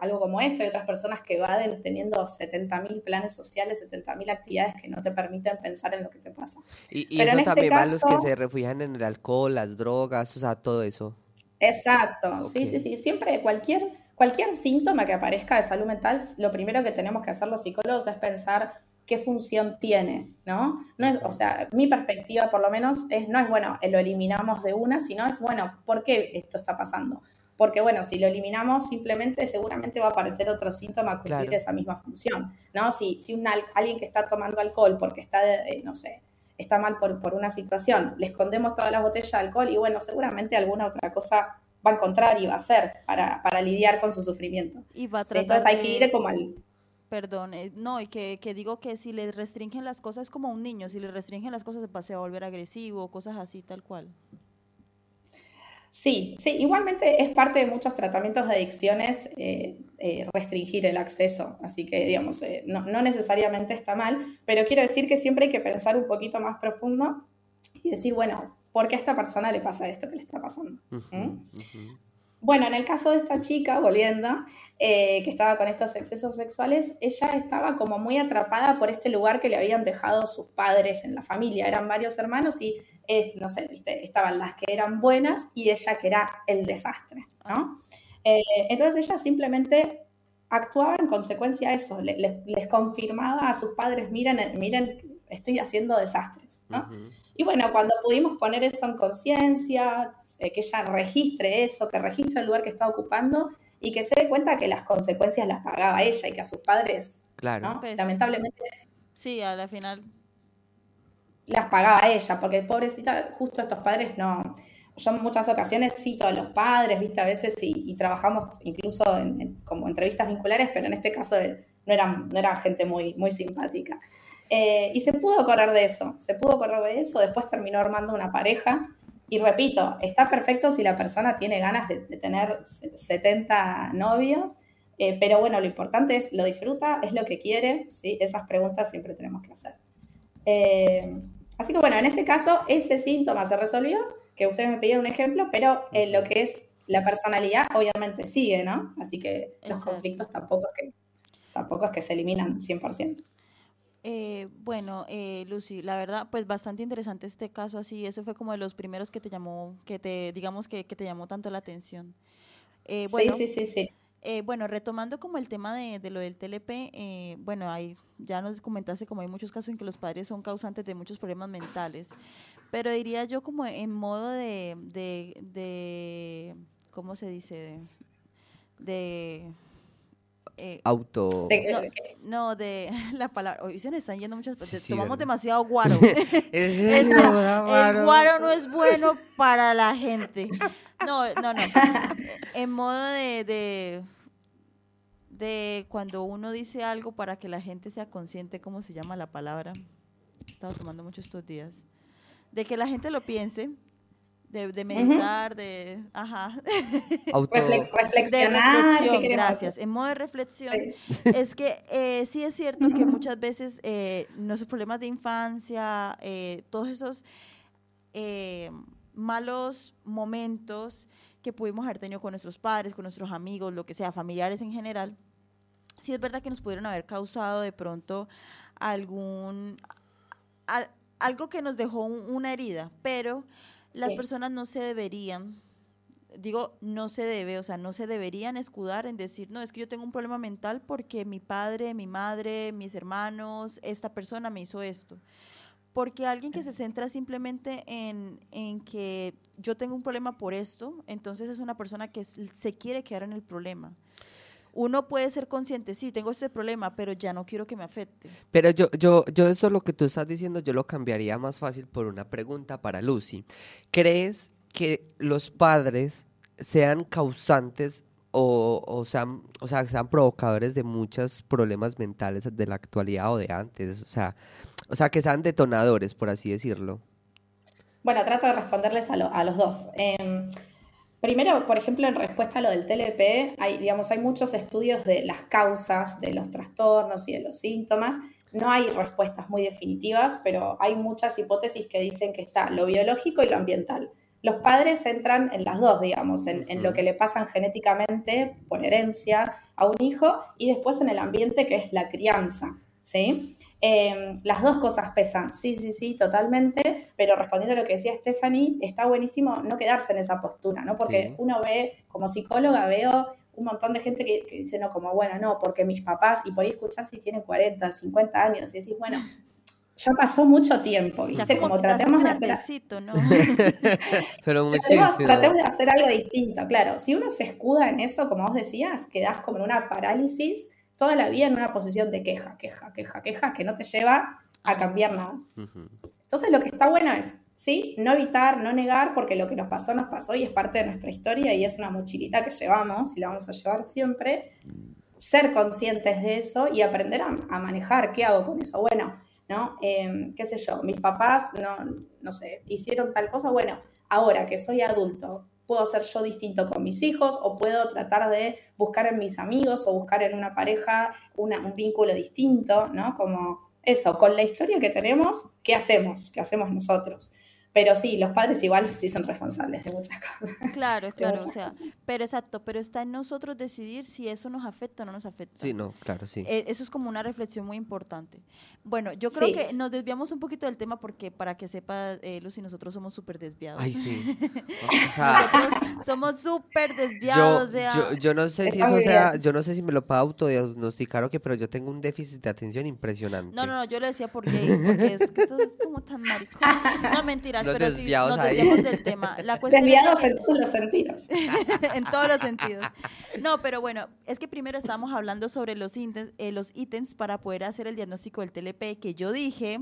algo como esto. Hay otras personas que evaden teniendo 70.000 planes sociales, 70.000 actividades que no te permiten pensar en lo que te pasa. Y, y Pero eso en este también a los que caso- se refugian en el alcohol, las drogas, o sea, todo eso. Exacto, sí, sí, sí. Siempre cualquier, cualquier síntoma que aparezca de salud mental, lo primero que tenemos que hacer los psicólogos es pensar qué función tiene, ¿no? No es, o sea, mi perspectiva por lo menos es, no es bueno, lo eliminamos de una, sino es bueno, ¿por qué esto está pasando? Porque bueno, si lo eliminamos, simplemente seguramente va a aparecer otro síntoma a cumplir Claro. esa misma función, ¿no? Si, si alguien que está tomando alcohol porque está, eh, no sé, está mal por, por una situación, le escondemos todas las botellas de alcohol y bueno, seguramente alguna otra cosa va a encontrar y va a hacer para, para lidiar con su sufrimiento. Y va a Sí, tratar entonces hay que ir como al... Perdón, eh, no, y que, que digo que si le restringen las cosas es como a un niño, si le restringen las cosas se pase a volver agresivo, cosas así, tal cual. Sí, sí, igualmente es parte de muchos tratamientos de adicciones eh, eh, restringir el acceso, así que digamos, eh, no, no necesariamente está mal, pero quiero decir que siempre hay que pensar un poquito más profundo y decir, bueno, ¿por qué a esta persona le pasa esto que le está pasando? ¿Mm? Bueno, en el caso de esta chica, volviendo, que estaba con estos excesos sexuales, ella estaba como muy atrapada por este lugar que le habían dejado sus padres en la familia. Eran varios hermanos y, eh, no sé, ¿viste? estaban las que eran buenas y ella que era el desastre, ¿no? Eh, entonces ella simplemente actuaba en consecuencia a eso, le- le- les confirmaba a sus padres, miren, miren, estoy haciendo desastres, ¿no? Y bueno, cuando pudimos poner eso en conciencia, eh, que ella registre eso, que registre el lugar que está ocupando y que se dé cuenta que las consecuencias las pagaba ella y que a sus padres, Claro. ¿no? Pues. Lamentablemente Sí, a la final. Las pagaba ella, porque pobrecita, justo estos padres no. Yo en muchas ocasiones cito a los padres, viste, a veces y, y trabajamos incluso en, en- como entrevistas vinculares, pero en este caso no eran, no era gente muy, muy simpática. Eh, y se pudo correr de eso, se pudo correr de eso, después terminó armando una pareja. Y repito, está perfecto si la persona tiene ganas de, de tener se- 70 novios, eh, pero bueno, lo importante es, lo disfruta, es lo que quiere, ¿sí? Esas preguntas siempre tenemos que hacer. Eh, así que bueno, en este caso, ese síntoma se resolvió, que ustedes me pidieron un ejemplo, pero eh, lo que es la personalidad obviamente sigue, ¿no? Así que los Exacto. conflictos tampoco es que, tampoco es que se eliminan 100%. Eh, bueno, eh, Lucy, la verdad, pues bastante interesante este caso así. Ese fue como de los primeros que te llamó, que te, digamos que, que te llamó tanto la atención. Eh, bueno, sí, sí, sí, sí. Eh, bueno, retomando como el tema de, de lo del TLP, eh, bueno, hay, ya nos comentaste como hay muchos casos en que los padres son causantes de muchos problemas mentales, pero diría yo como en modo de, de, de ¿cómo se dice? De... eh, Auto. De- no, de- no, de la palabra, hoy se nos están yendo muchas, Sí, sí, tomamos ¿verdad? demasiado guaro. Es el guaro no es bueno para la gente. No, no, no. En modo de, de, de cuando uno dice algo para que la gente sea consciente, ¿cómo se llama la palabra? He estado tomando mucho estos días. De que la gente lo piense, de, de meditar, de... Ajá. Auto. reflex- De reflexionar. ¿qué reflexión, gracias. hacer? En modo de reflexión, Sí. es que eh, sí es cierto que muchas veces eh, nuestros problemas de infancia, eh, todos esos eh, malos momentos que pudimos haber tenido con nuestros padres, con nuestros amigos, lo que sea, familiares en general, sí es verdad que nos pudieron haber causado de pronto algún al- algo que nos dejó un- una herida, pero las Sí. personas no se deberían digo, no se debe, o sea, no se deberían escudar en decir, no, es que yo tengo un problema mental porque mi padre, mi madre, mis hermanos, esta persona me hizo esto. Porque alguien que se centra simplemente en, en que yo tengo un problema por esto, entonces es una persona que se quiere quedar en el problema. Uno puede ser consciente, sí, tengo este problema, pero ya no quiero que me afecte. Pero yo, yo, yo eso lo que tú estás diciendo, yo lo cambiaría más fácil por una pregunta para Lucy. ¿Crees que los padres sean causantes o, o sean, o sea, sean provocadores de muchos problemas mentales de la actualidad o de antes? O sea, o sea, que sean detonadores, por así decirlo. Bueno, trato de responderles a, lo- a los dos. Eh, primero, por ejemplo, en respuesta a lo del TLP, hay, digamos, hay muchos estudios de las causas de los trastornos y de los síntomas. No hay respuestas muy definitivas, pero hay muchas hipótesis que dicen que está lo biológico y lo ambiental. Los padres entran en las dos, digamos, en, en lo que le pasan genéticamente por herencia a un hijo y después en el ambiente que es la crianza, ¿sí? Eh, las dos cosas pesan, sí, sí, sí, totalmente, pero respondiendo a lo que decía Stephanie, está buenísimo no quedarse en esa postura, ¿no? Porque Sí. uno ve, como psicóloga, veo un montón de gente que, que dice, no, como, bueno, no, porque mis papás, y por ahí escuchás si tienen 40, 50 años, y decís, bueno, ya pasó mucho tiempo, Ya ¿viste? como Como haces tratemos de hacer... ¿no? Pero Tratemos, tratemos de hacer algo distinto, claro. Si uno se escuda en eso, como vos decías, quedás como en una parálisis toda la vida en una posición de queja, queja, queja, queja, que no te lleva a cambiar nada. Entonces lo que está bueno es, sí, no evitar, no negar, porque lo que nos pasó, nos pasó y es parte de nuestra historia y es una mochilita que llevamos y la vamos a llevar siempre. Ser conscientes de eso y aprender a, a manejar qué hago con eso. Bueno, ¿no? Eh, qué sé yo, mis papás, no, no sé, hicieron tal cosa, bueno, ahora que soy adulto, puedo ser yo distinto con mis hijos o puedo tratar de buscar en mis amigos o buscar en una pareja un vínculo distinto, ¿no? Como eso, con la historia que tenemos, ¿qué hacemos? ¿Qué hacemos nosotros? Pero sí, los padres igual sí son responsables de muchas cosas. Claro, claro, o sea, cosas. pero exacto, pero está en nosotros decidir si eso nos afecta o no nos afecta. Sí, no, claro, sí. Eh, Eso es como una reflexión muy importante. Bueno, yo creo Sí. que nos desviamos un poquito del tema porque para que sepa, eh, Lucy, nosotros somos súper desviados. Ay, sí. O sea, somos súper desviados, yo, o sea, yo, yo no sé si Está eso sea, yo no sé si me lo puedo autodiagnosticar o qué, pero yo tengo un déficit de atención impresionante. No, no, no, yo le decía por gay, porque es que esto es como tan maricón. No, mentiras, Los pero sí, desviados nos ahí. desviamos del tema. La cuestión es Desviados en todos los sentidos. en todos los sentidos. No, pero bueno, es que primero estábamos hablando sobre los ítems, eh, los ítems para poder hacer el diagnóstico del TLP, que yo dije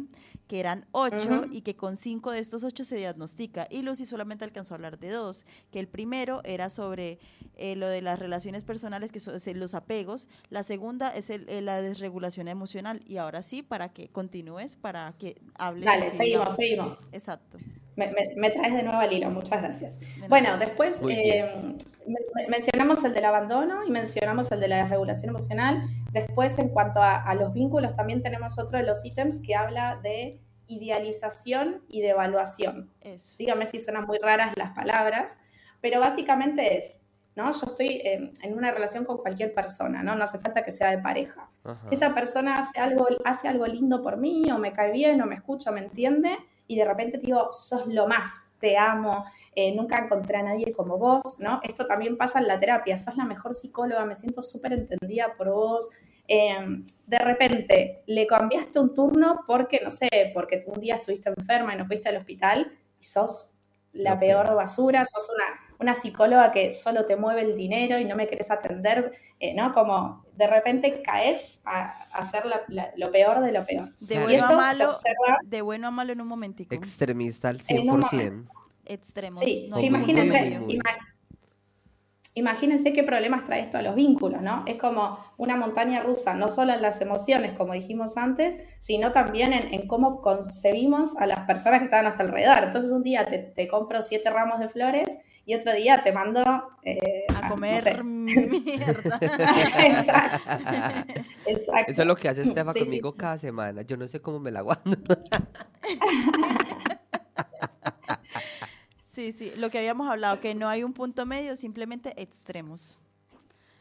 que eran ocho y que con cinco de estos ocho se diagnostica. Y Lucy solamente alcanzó a hablar de dos, que el primero era sobre eh, lo de las relaciones personales, que son los apegos. La segunda es el- eh, la desregulación emocional. Y ahora sí, para que continúes, para que hables. Dale, seguimos, seguimos. Exacto. Me, me- me traes de nuevo al hilo, muchas gracias. Bueno, después eh, men- mencionamos el del abandono y mencionamos el de la desregulación emocional. Después, en cuanto a, a los vínculos, también tenemos otro de los ítems que habla de idealización y de evaluación. Eso. Dígame si suenan muy raras las palabras, pero básicamente es, ¿no? Yo estoy eh, en una relación con cualquier persona, ¿no? No hace falta que sea de pareja. Ajá. Esa persona hace algo, hace algo lindo por mí, o me cae bien, o me escucha, o me entiende, y de repente te digo, sos lo más, te amo, eh, nunca encontré a nadie como vos, ¿no? Esto también pasa en la terapia, sos la mejor psicóloga, me siento súper entendida por vos. Eh, de repente le cambiaste un turno porque, no sé, porque un día estuviste enferma y no fuiste al hospital y sos la peor peor. basura, sos una, una psicóloga que solo te mueve el dinero y no me querés atender, eh, ¿no? Como de repente caes a, a hacer la- la- lo peor de lo peor. De. Y bueno a eso se malo, observa, de bueno a malo en un momentico. Extremista al En un 100%. Extremos. sí, no imagínense, imagínense qué problemas trae esto a los vínculos, ¿no? Es como una montaña rusa, no solo en las emociones, como dijimos antes, sino también en, en cómo concebimos a las personas que estaban a nuestro alrededor. Entonces un día te, te compro siete ramos de flores y otro día te mando eh, a no comer sé. mierda. Exacto. Exacto. Eso es lo que hace Estefa sí, conmigo sí. cada semana. Yo no sé cómo me la aguanto. Sí, sí, lo que habíamos hablado, que no hay un punto medio, simplemente extremos.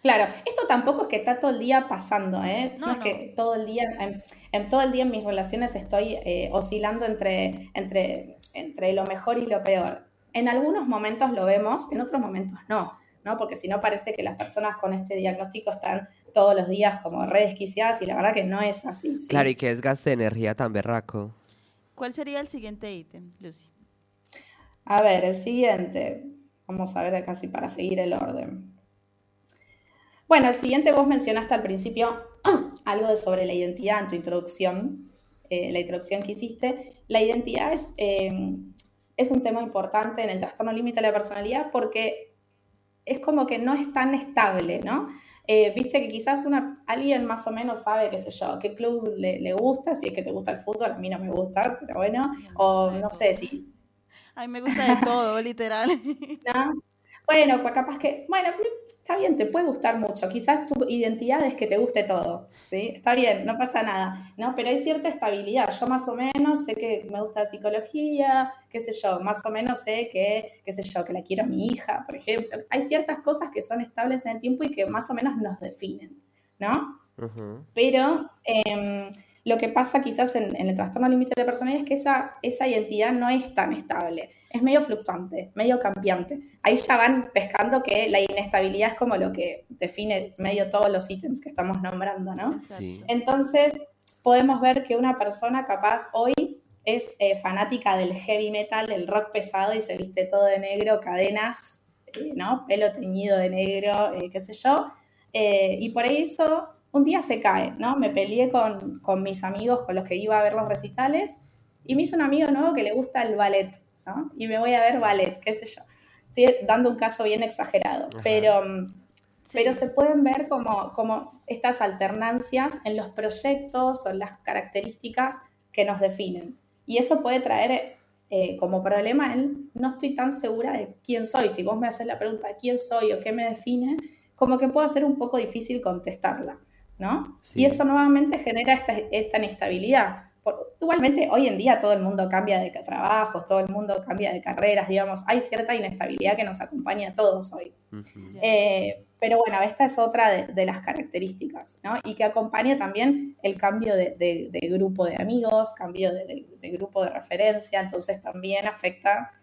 Claro, esto tampoco es que está todo el día pasando, ¿eh? No, No, es no. que todo el día, en, en todo el día en mis relaciones estoy eh, oscilando entre, entre, entre lo mejor y lo peor. En algunos momentos lo vemos, en otros momentos no, ¿no? Porque si no parece que las personas con este diagnóstico están todos los días como re desquiciadas y la verdad que no es así. ¿sí? Claro, y que desgaste de energía tan berraco. ¿Cuál sería el siguiente ítem, Lucy? A ver, el siguiente. Vamos a ver casi para seguir el orden. Bueno, el siguiente vos mencionaste al principio algo de sobre la identidad en tu introducción, eh, la introducción que hiciste. La identidad es, eh, es un tema importante en el trastorno límite de la personalidad porque es como que no es tan estable, ¿no? Eh, Viste que quizás una, alguien más o menos sabe, qué sé yo, qué club le, le gusta, si es que te gusta el fútbol, a mí no me gusta, pero bueno, o no sé si A mí me gusta de todo, literal. ¿no? Bueno, pues capaz que, bueno, está bien, te puede gustar mucho. Quizás tu identidad es que te guste todo, ¿sí? Está bien, no pasa nada, ¿no? Pero hay cierta estabilidad. Yo más o menos sé que me gusta la psicología, qué sé yo, más o menos sé que, qué sé yo, que la quiero a mi hija, por ejemplo. Hay ciertas cosas que son estables en el tiempo y que más o menos nos definen, ¿no? Pero em, lo que pasa quizás en, en el trastorno límite de la personalidad es que esa, esa identidad no es tan estable, es medio fluctuante, medio cambiante. Ahí ya van pescando que la inestabilidad es como lo que define medio todos los ítems que estamos nombrando, ¿no? Sí. Entonces, podemos ver que una persona capaz hoy es eh, fanática del heavy metal, del rock pesado y se viste todo de negro, cadenas, eh, ¿no? Pelo teñido de negro, eh, qué sé yo. Eh, y por eso un día se cae, ¿no? Me peleé con, con mis amigos con los que iba a ver los recitales y me hizo un amigo nuevo que le gusta el ballet, ¿no? Y me voy a ver ballet, qué sé yo. Estoy dando un caso bien exagerado, Ajá. pero... mm, Sí. pero se pueden ver como, como estas alternancias en los proyectos o en las características que nos definen. Y eso puede traer eh, como problema el no estoy tan segura de quién soy. Si vos me haces la pregunta quién soy o qué me define, como que puede ser un poco difícil contestarla, ¿no? Sí. Y eso nuevamente genera esta, esta inestabilidad, por- igualmente hoy en día todo el mundo cambia de trabajos, todo el mundo cambia de carreras, digamos, hay cierta inestabilidad que nos acompaña a todos hoy. Eh, pero bueno, esta es otra de, de las características, ¿no? Y que acompaña también el cambio de, de- de grupo de amigos, cambio de, de- de grupo de referencia, entonces también afecta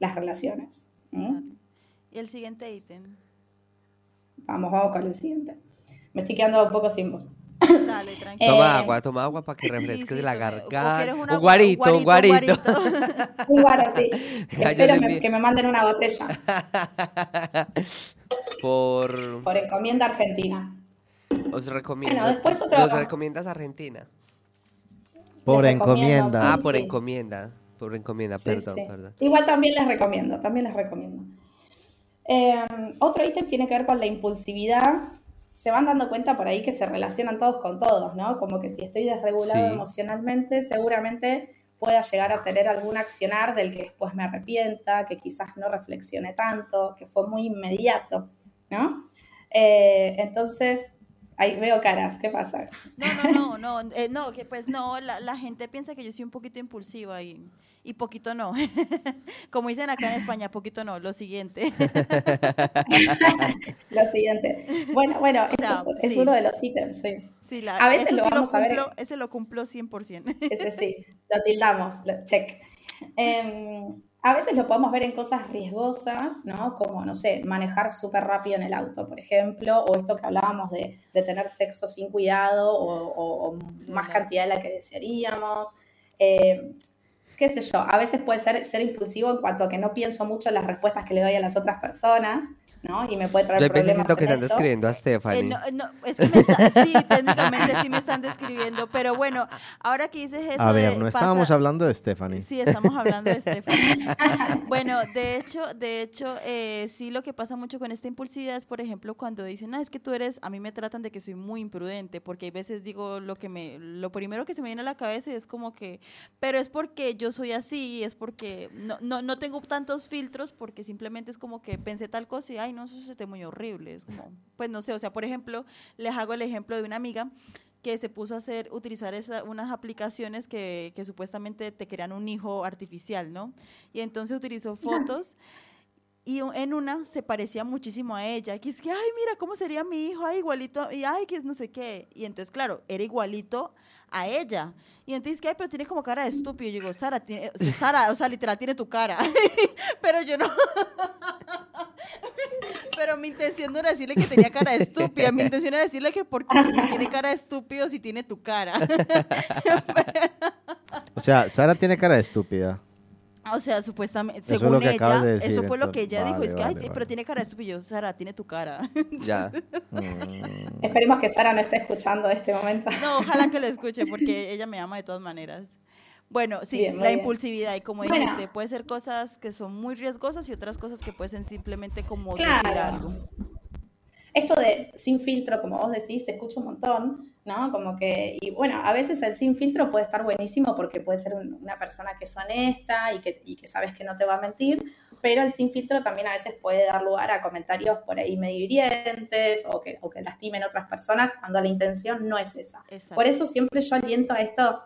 las relaciones. Y el siguiente ítem. Vamos, vamos con el siguiente. Me estoy quedando un poco sin voz. Dale, tranquilo. Toma Eh, agua, toma agua para que Sí, refresques sí, la garganta. Un guarito, un guarito. Un guaro, sí. Ya, Espero me- que me manden una botella Por... por encomienda argentina. Os recomiendo. Bueno, después otro- ¿Nos recomiendas Argentina? Por encomienda. Sí, ah, por sí. encomienda. Por encomienda, Sí, perdón, sí. perdón. Igual también les recomiendo, también les recomiendo. Eh, otro ítem tiene que ver con la impulsividad. Se van dando cuenta por ahí que se relacionan todos con todos, ¿no? Como que si estoy desregulado Sí. emocionalmente, seguramente pueda llegar a tener algún accionar del que después me arrepienta, que quizás no reflexione tanto, que fue muy inmediato, ¿no? Eh, entonces, ahí veo caras, ¿qué pasa? No, no, no, no, eh, no, que pues no, la, la gente piensa que yo soy un poquito impulsiva y, y poquito no. Como dicen acá en España, poquito no, lo siguiente. Lo siguiente. Bueno, bueno, sea, es, es sí. uno de los ítems, sí. Sí, la, A veces lo sí vamos a ver ese lo cumplo 100%. Ese sí, lo tildamos, lo- check. Em, a veces lo podemos ver en cosas riesgosas, ¿no? Como, no sé, manejar súper rápido en el auto, por ejemplo, o esto que hablábamos de, de tener sexo sin cuidado o, o- o más cantidad de la que desearíamos. Em, qué sé yo, a veces puede ser, ser impulsivo en cuanto a que no pienso mucho en las respuestas que le doy a las otras personas, ¿no? Y me puede traer Yo problemas siento que están eso. describiendo a Eh, Stephanie. no, no, es que me está- sí, técnicamente sí me están describiendo, pero bueno, ahora que dices eso A ver, de no pasa- estábamos hablando de Stephanie. Sí, estamos hablando de Stephanie. Bueno, de hecho, de hecho, eh, sí lo que pasa mucho con esta impulsividad es, por ejemplo, cuando dicen, ah, es que tú eres, a mí me tratan de que soy muy imprudente, porque hay veces digo lo que me, lo primero que se me viene a la cabeza y es como que, pero es porque yo soy así, es porque no, no, no tengo tantos filtros, porque simplemente es como que pensé tal cosa y, ay, no, eso se te muy horrible, es como, pues no sé, o sea, por ejemplo, les hago el ejemplo de una amiga que se puso a hacer, utilizar esa- unas aplicaciones que, que supuestamente te crean un hijo artificial, ¿no? Y entonces utilizó fotos y en una se parecía muchísimo a ella, que es que, ay, mira, ¿cómo sería mi hijo? Ay, igualito, y ay, que no sé qué. Y entonces, claro, era igualito a ella. Y entonces, que, ay, pero tiene como cara de estúpido. Yo digo, Sara, tiene, sea, Sara, o sea, literal, tiene tu cara. pero yo no. Pero mi intención no era decirle que tenía cara de estúpida, mi intención era decirle que porque tiene cara de estúpido si tiene tu cara. O sea, Sara tiene cara de estúpida. O sea, supuestamente, Eso según ella, acabas de decir, eso fue lo que ella dijo. Vale, Es que, ay, vale, pero tiene cara de estúpido. Sara, tiene tu cara. Ya. Mm, Esperemos que Sara no esté escuchando este momento. No, ojalá que lo escuche porque ella me ama de todas maneras. Bueno, sí, Bien, la bien. impulsividad. Y como Bueno. dijiste, puede ser cosas que son muy riesgosas y otras cosas que pueden ser simplemente como decir Claro. algo. Esto de sin filtro, como vos decís, se escucha un montón, ¿no? Como que, y bueno, a veces el sin filtro puede estar buenísimo porque puede ser un- una persona que es honesta y que, y que sabes que no te va a mentir, pero el sin filtro también a veces puede dar lugar a comentarios por ahí medio hirientes o que, o que lastimen otras personas cuando la intención no es esa. Exacto. Por eso siempre yo aliento a esto,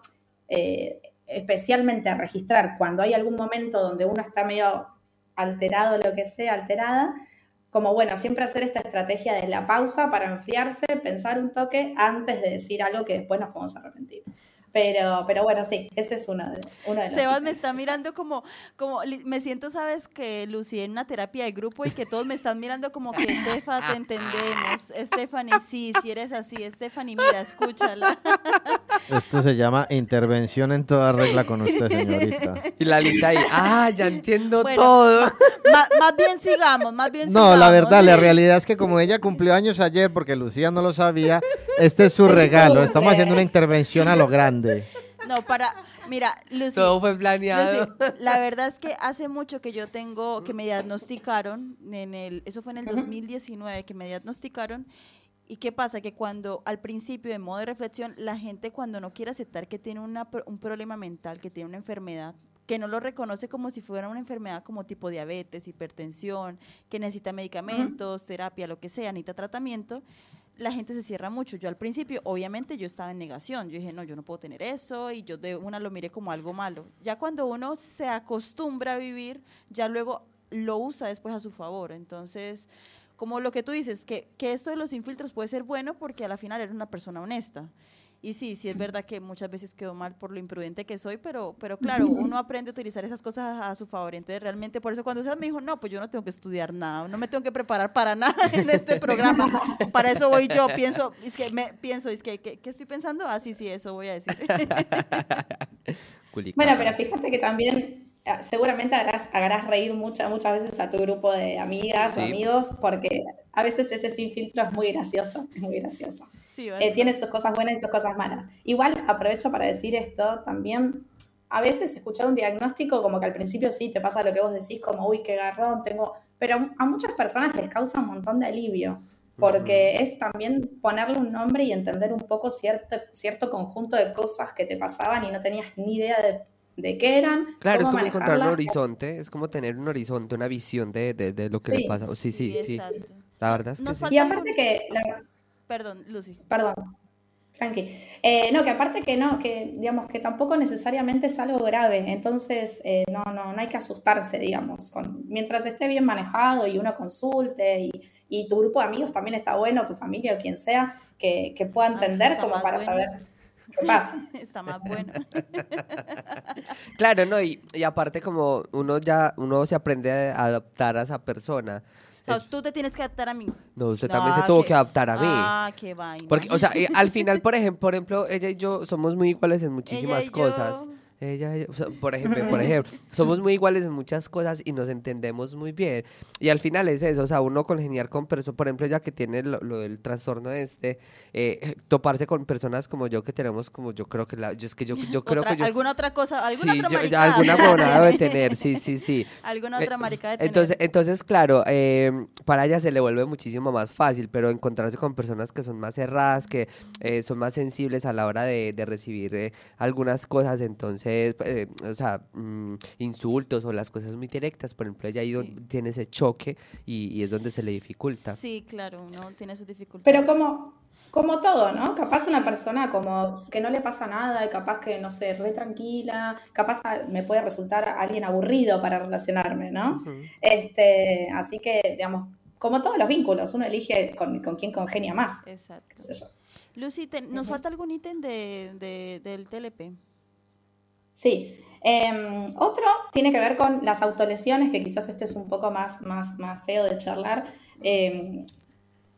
eh, especialmente a registrar cuando hay algún momento donde uno está medio alterado, lo que sea, alterada, como bueno, siempre hacer esta estrategia de la pausa para enfriarse, pensar un toque antes de decir algo que después nos podemos arrepentir. Pero, pero bueno, sí, ese es uno de, uno de los Sebas me está mirando como, como, me siento, sabes, que Lucy en una terapia de grupo y que todos me están mirando como que, Estefa, te entendemos. Stephanie, sí, si eres así. Stephanie, mira, escúchala. Esto se llama intervención en toda regla con usted, señorita. Y la lista ahí. Ah, ya entiendo Bueno, todo. Más bien sigamos, más bien No, la sigamos. verdad, la realidad es que como ella cumplió años ayer porque Lucía no lo sabía, este es su regalo. Estamos haciendo una intervención a lo grande. No, para, mira, Lucy, Todo fue planeado. Lucy, la verdad es que hace mucho que yo tengo, que me diagnosticaron, en el, eso fue en el 2019 que me diagnosticaron, ¿Y qué pasa? Que cuando al principio, en modo de reflexión, la gente cuando no quiere aceptar que tiene una, un problema mental, que tiene una enfermedad, que no lo reconoce como si fuera una enfermedad como tipo diabetes, hipertensión, que necesita medicamentos, terapia, lo que sea, necesita tratamiento, la gente se cierra mucho. Yo al principio, obviamente, yo estaba en negación. Yo dije, no, yo no puedo tener eso y yo de una lo miré como algo malo. Ya cuando uno se acostumbra a vivir, ya luego lo usa después a su favor. Entonces, como lo que tú dices, que, que esto de los infiltros puede ser bueno porque a la final eres una persona honesta. Y sí, sí es verdad que muchas veces quedo mal por lo imprudente que soy, pero, pero claro, uno aprende a utilizar esas cosas a, a su favor. Entonces, realmente, por eso cuando se me dijo, no, pues yo no tengo que estudiar nada, no me tengo que preparar para nada en este programa. Para eso voy yo, pienso, es que me pienso, es que, ¿qué, qué estoy pensando? Ah, sí, sí, eso voy a decir. Bueno, pero fíjate que también eh, seguramente harás, harás reír muchas, muchas veces a tu grupo de amigas o amigos, porque a veces ese sin filtro es muy gracioso, es muy gracioso. Sí, Eh, bastante. tiene sus cosas buenas y sus cosas malas. Igual aprovecho para decir esto también. A veces escuchar un diagnóstico como que al principio sí te pasa lo que vos decís, como uy, qué garrón tengo. Pero a muchas personas les causa un montón de alivio, porque es también ponerle un nombre y entender un poco cierto, cierto conjunto de cosas que te pasaban y no tenías ni idea de, de qué eran. Claro, es cómo como encontrar un horizonte, es como tener un horizonte, una visión de, de, de lo que le Sí. pasa. Sí, sí, sí. exacto. La verdad es que sí. Y aparte que la- Perdón, Lucy. Perdón, tranqui. Eh, no, que aparte que no, que digamos que tampoco necesariamente es algo grave, entonces eh, no, no, no hay que asustarse, digamos. Con, mientras esté bien manejado y uno consulte y, y tu grupo de amigos también está bueno, tu familia o quien sea, que, que pueda Ah, entender como para bueno. saber qué pasa. Está más bueno. Claro, no, y, y aparte como uno ya, uno se aprende a adaptar a esa persona. Sea, Es- tú te tienes que adaptar a mí. no, usted también se Ah, tuvo qué- que adaptar a mí. Ah, qué vaina. Porque, o sea, eh, al final, por ejemplo, por ejemplo, ella y yo somos muy iguales en muchísimas cosas. yo- Ella, ella, o sea, por ejemplo, por ejemplo, somos muy iguales en muchas cosas y nos entendemos muy bien. Y al final es eso, o sea, uno congeniar con personas, por ejemplo, ya que tiene lo, lo del trastorno este, eh, toparse con personas como yo que tenemos como yo creo que la, yo es que yo, yo creo Otra- que yo, ¿Alguna otra cosa? ¿Alguna sí, otra yo- alguna debe tener, sí, sí, sí. ¿Alguna Eh, otra maricada de tener? Entonces, entonces claro, eh, para ella se le vuelve muchísimo más fácil, pero encontrarse con personas que son más cerradas, que eh, son más sensibles a la hora de, de recibir eh, algunas cosas, entonces, eh, o sea, mm, insultos o las cosas muy directas, por ejemplo, ella ahí Sí. tiene ese choque y, y es donde se le dificulta. Sí, claro, uno tiene sus dificultades. Pero como, como todo, ¿no? Capaz una persona como que no le pasa nada y capaz que, no sé, re tranquila, capaz me puede resultar alguien aburrido para relacionarme, ¿no? Ujú. Este, así que, digamos, como todos los vínculos, uno elige con, con quién congenia más, Exacto. Lucy, te- ¿nos Ujú. falta algún ítem de, de- del TLP? Sí. Em, otro tiene que ver con las autolesiones, que quizás este es un poco más, más, más feo de charlar. Em,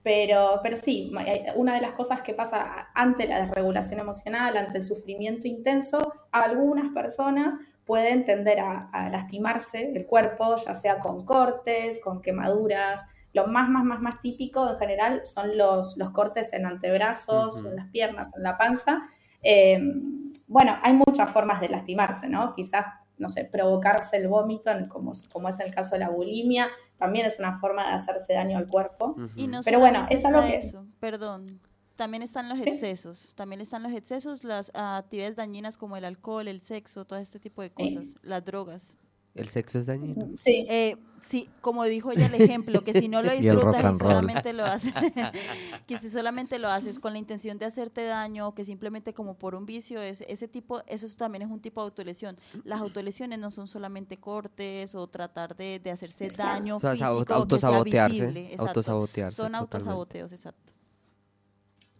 pero, pero sí, una de las cosas que pasa ante la desregulación emocional, ante el sufrimiento intenso, algunas personas pueden tender a, a lastimarse el cuerpo, ya sea con cortes, con quemaduras. Lo más, más, más, más típico en general son los, los cortes en antebrazos, en las piernas, en la panza. Eh, bueno, hay muchas formas de lastimarse, ¿no? Quizás, no sé, provocarse el vómito, como, como es el caso de la bulimia, también es una forma de hacerse daño al cuerpo. Y no Pero bueno, es algo que- eso, perdón. También están los Sí. excesos, también están los excesos, las actividades dañinas como el alcohol, el sexo, todo este tipo de Sí. cosas, las drogas. El sexo es dañino. Sí. Eh, sí, como dijo ella el ejemplo, que si no lo disfrutas y solamente lo haces, que si solamente lo haces con la intención de hacerte daño, que simplemente como por un vicio, es, ese tipo, eso es- también es un tipo de autolesión. Las autolesiones no son solamente cortes o tratar de, de hacerse daño O sea, físico sabo- que sea autosabotearse, visible, exacto. autosabotearse Son totalmente. autosaboteos, exacto.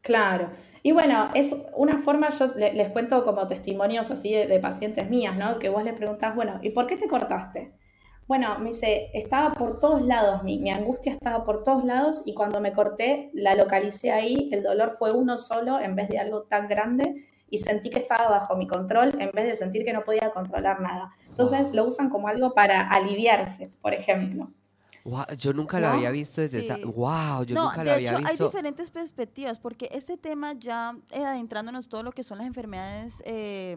Claro. Y bueno, es una forma, yo le- les cuento como testimonios así de, de pacientes mías, ¿no? Que vos les preguntás, bueno, ¿y por qué te cortaste? Bueno, me dice, estaba por todos lados, mi, mi angustia estaba por todos lados y cuando me corté la localicé ahí, el dolor fue uno solo en vez de algo tan grande y sentí que estaba bajo mi control en vez de sentir que no podía controlar nada. Entonces lo usan como algo para aliviarse, por ejemplo. Guau, yo nunca lo ¿No? había visto desde esa. Wow, yo no, nunca de había hecho, hay visto. diferentes perspectivas, porque este tema ya eh, adentrándonos todo lo que son las enfermedades eh,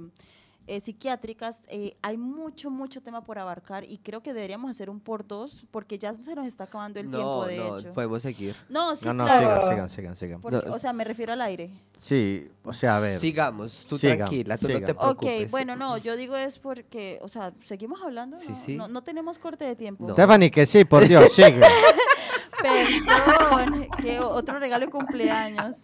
eh, psiquiátricas, eh, hay mucho, mucho tema por abarcar y creo que deberíamos hacer un por dos, porque ya se nos está acabando el tiempo, No, de no, hecho. podemos seguir. No, sí, No, no, claro. sigan, sigan, sigan, sigan. porque- No. O sea, me refiero al aire. Sí, o sea, a ver. Sigamos, tú Sigan, tranquila, tú no te sigan. preocupes. Ok, bueno, no, yo digo es porque, o sea, seguimos hablando, Sí, no, sí. no, no tenemos corte de tiempo. No. Stephanie, que sí, por Dios, sigue. Perdón, qué otro regalo de cumpleaños.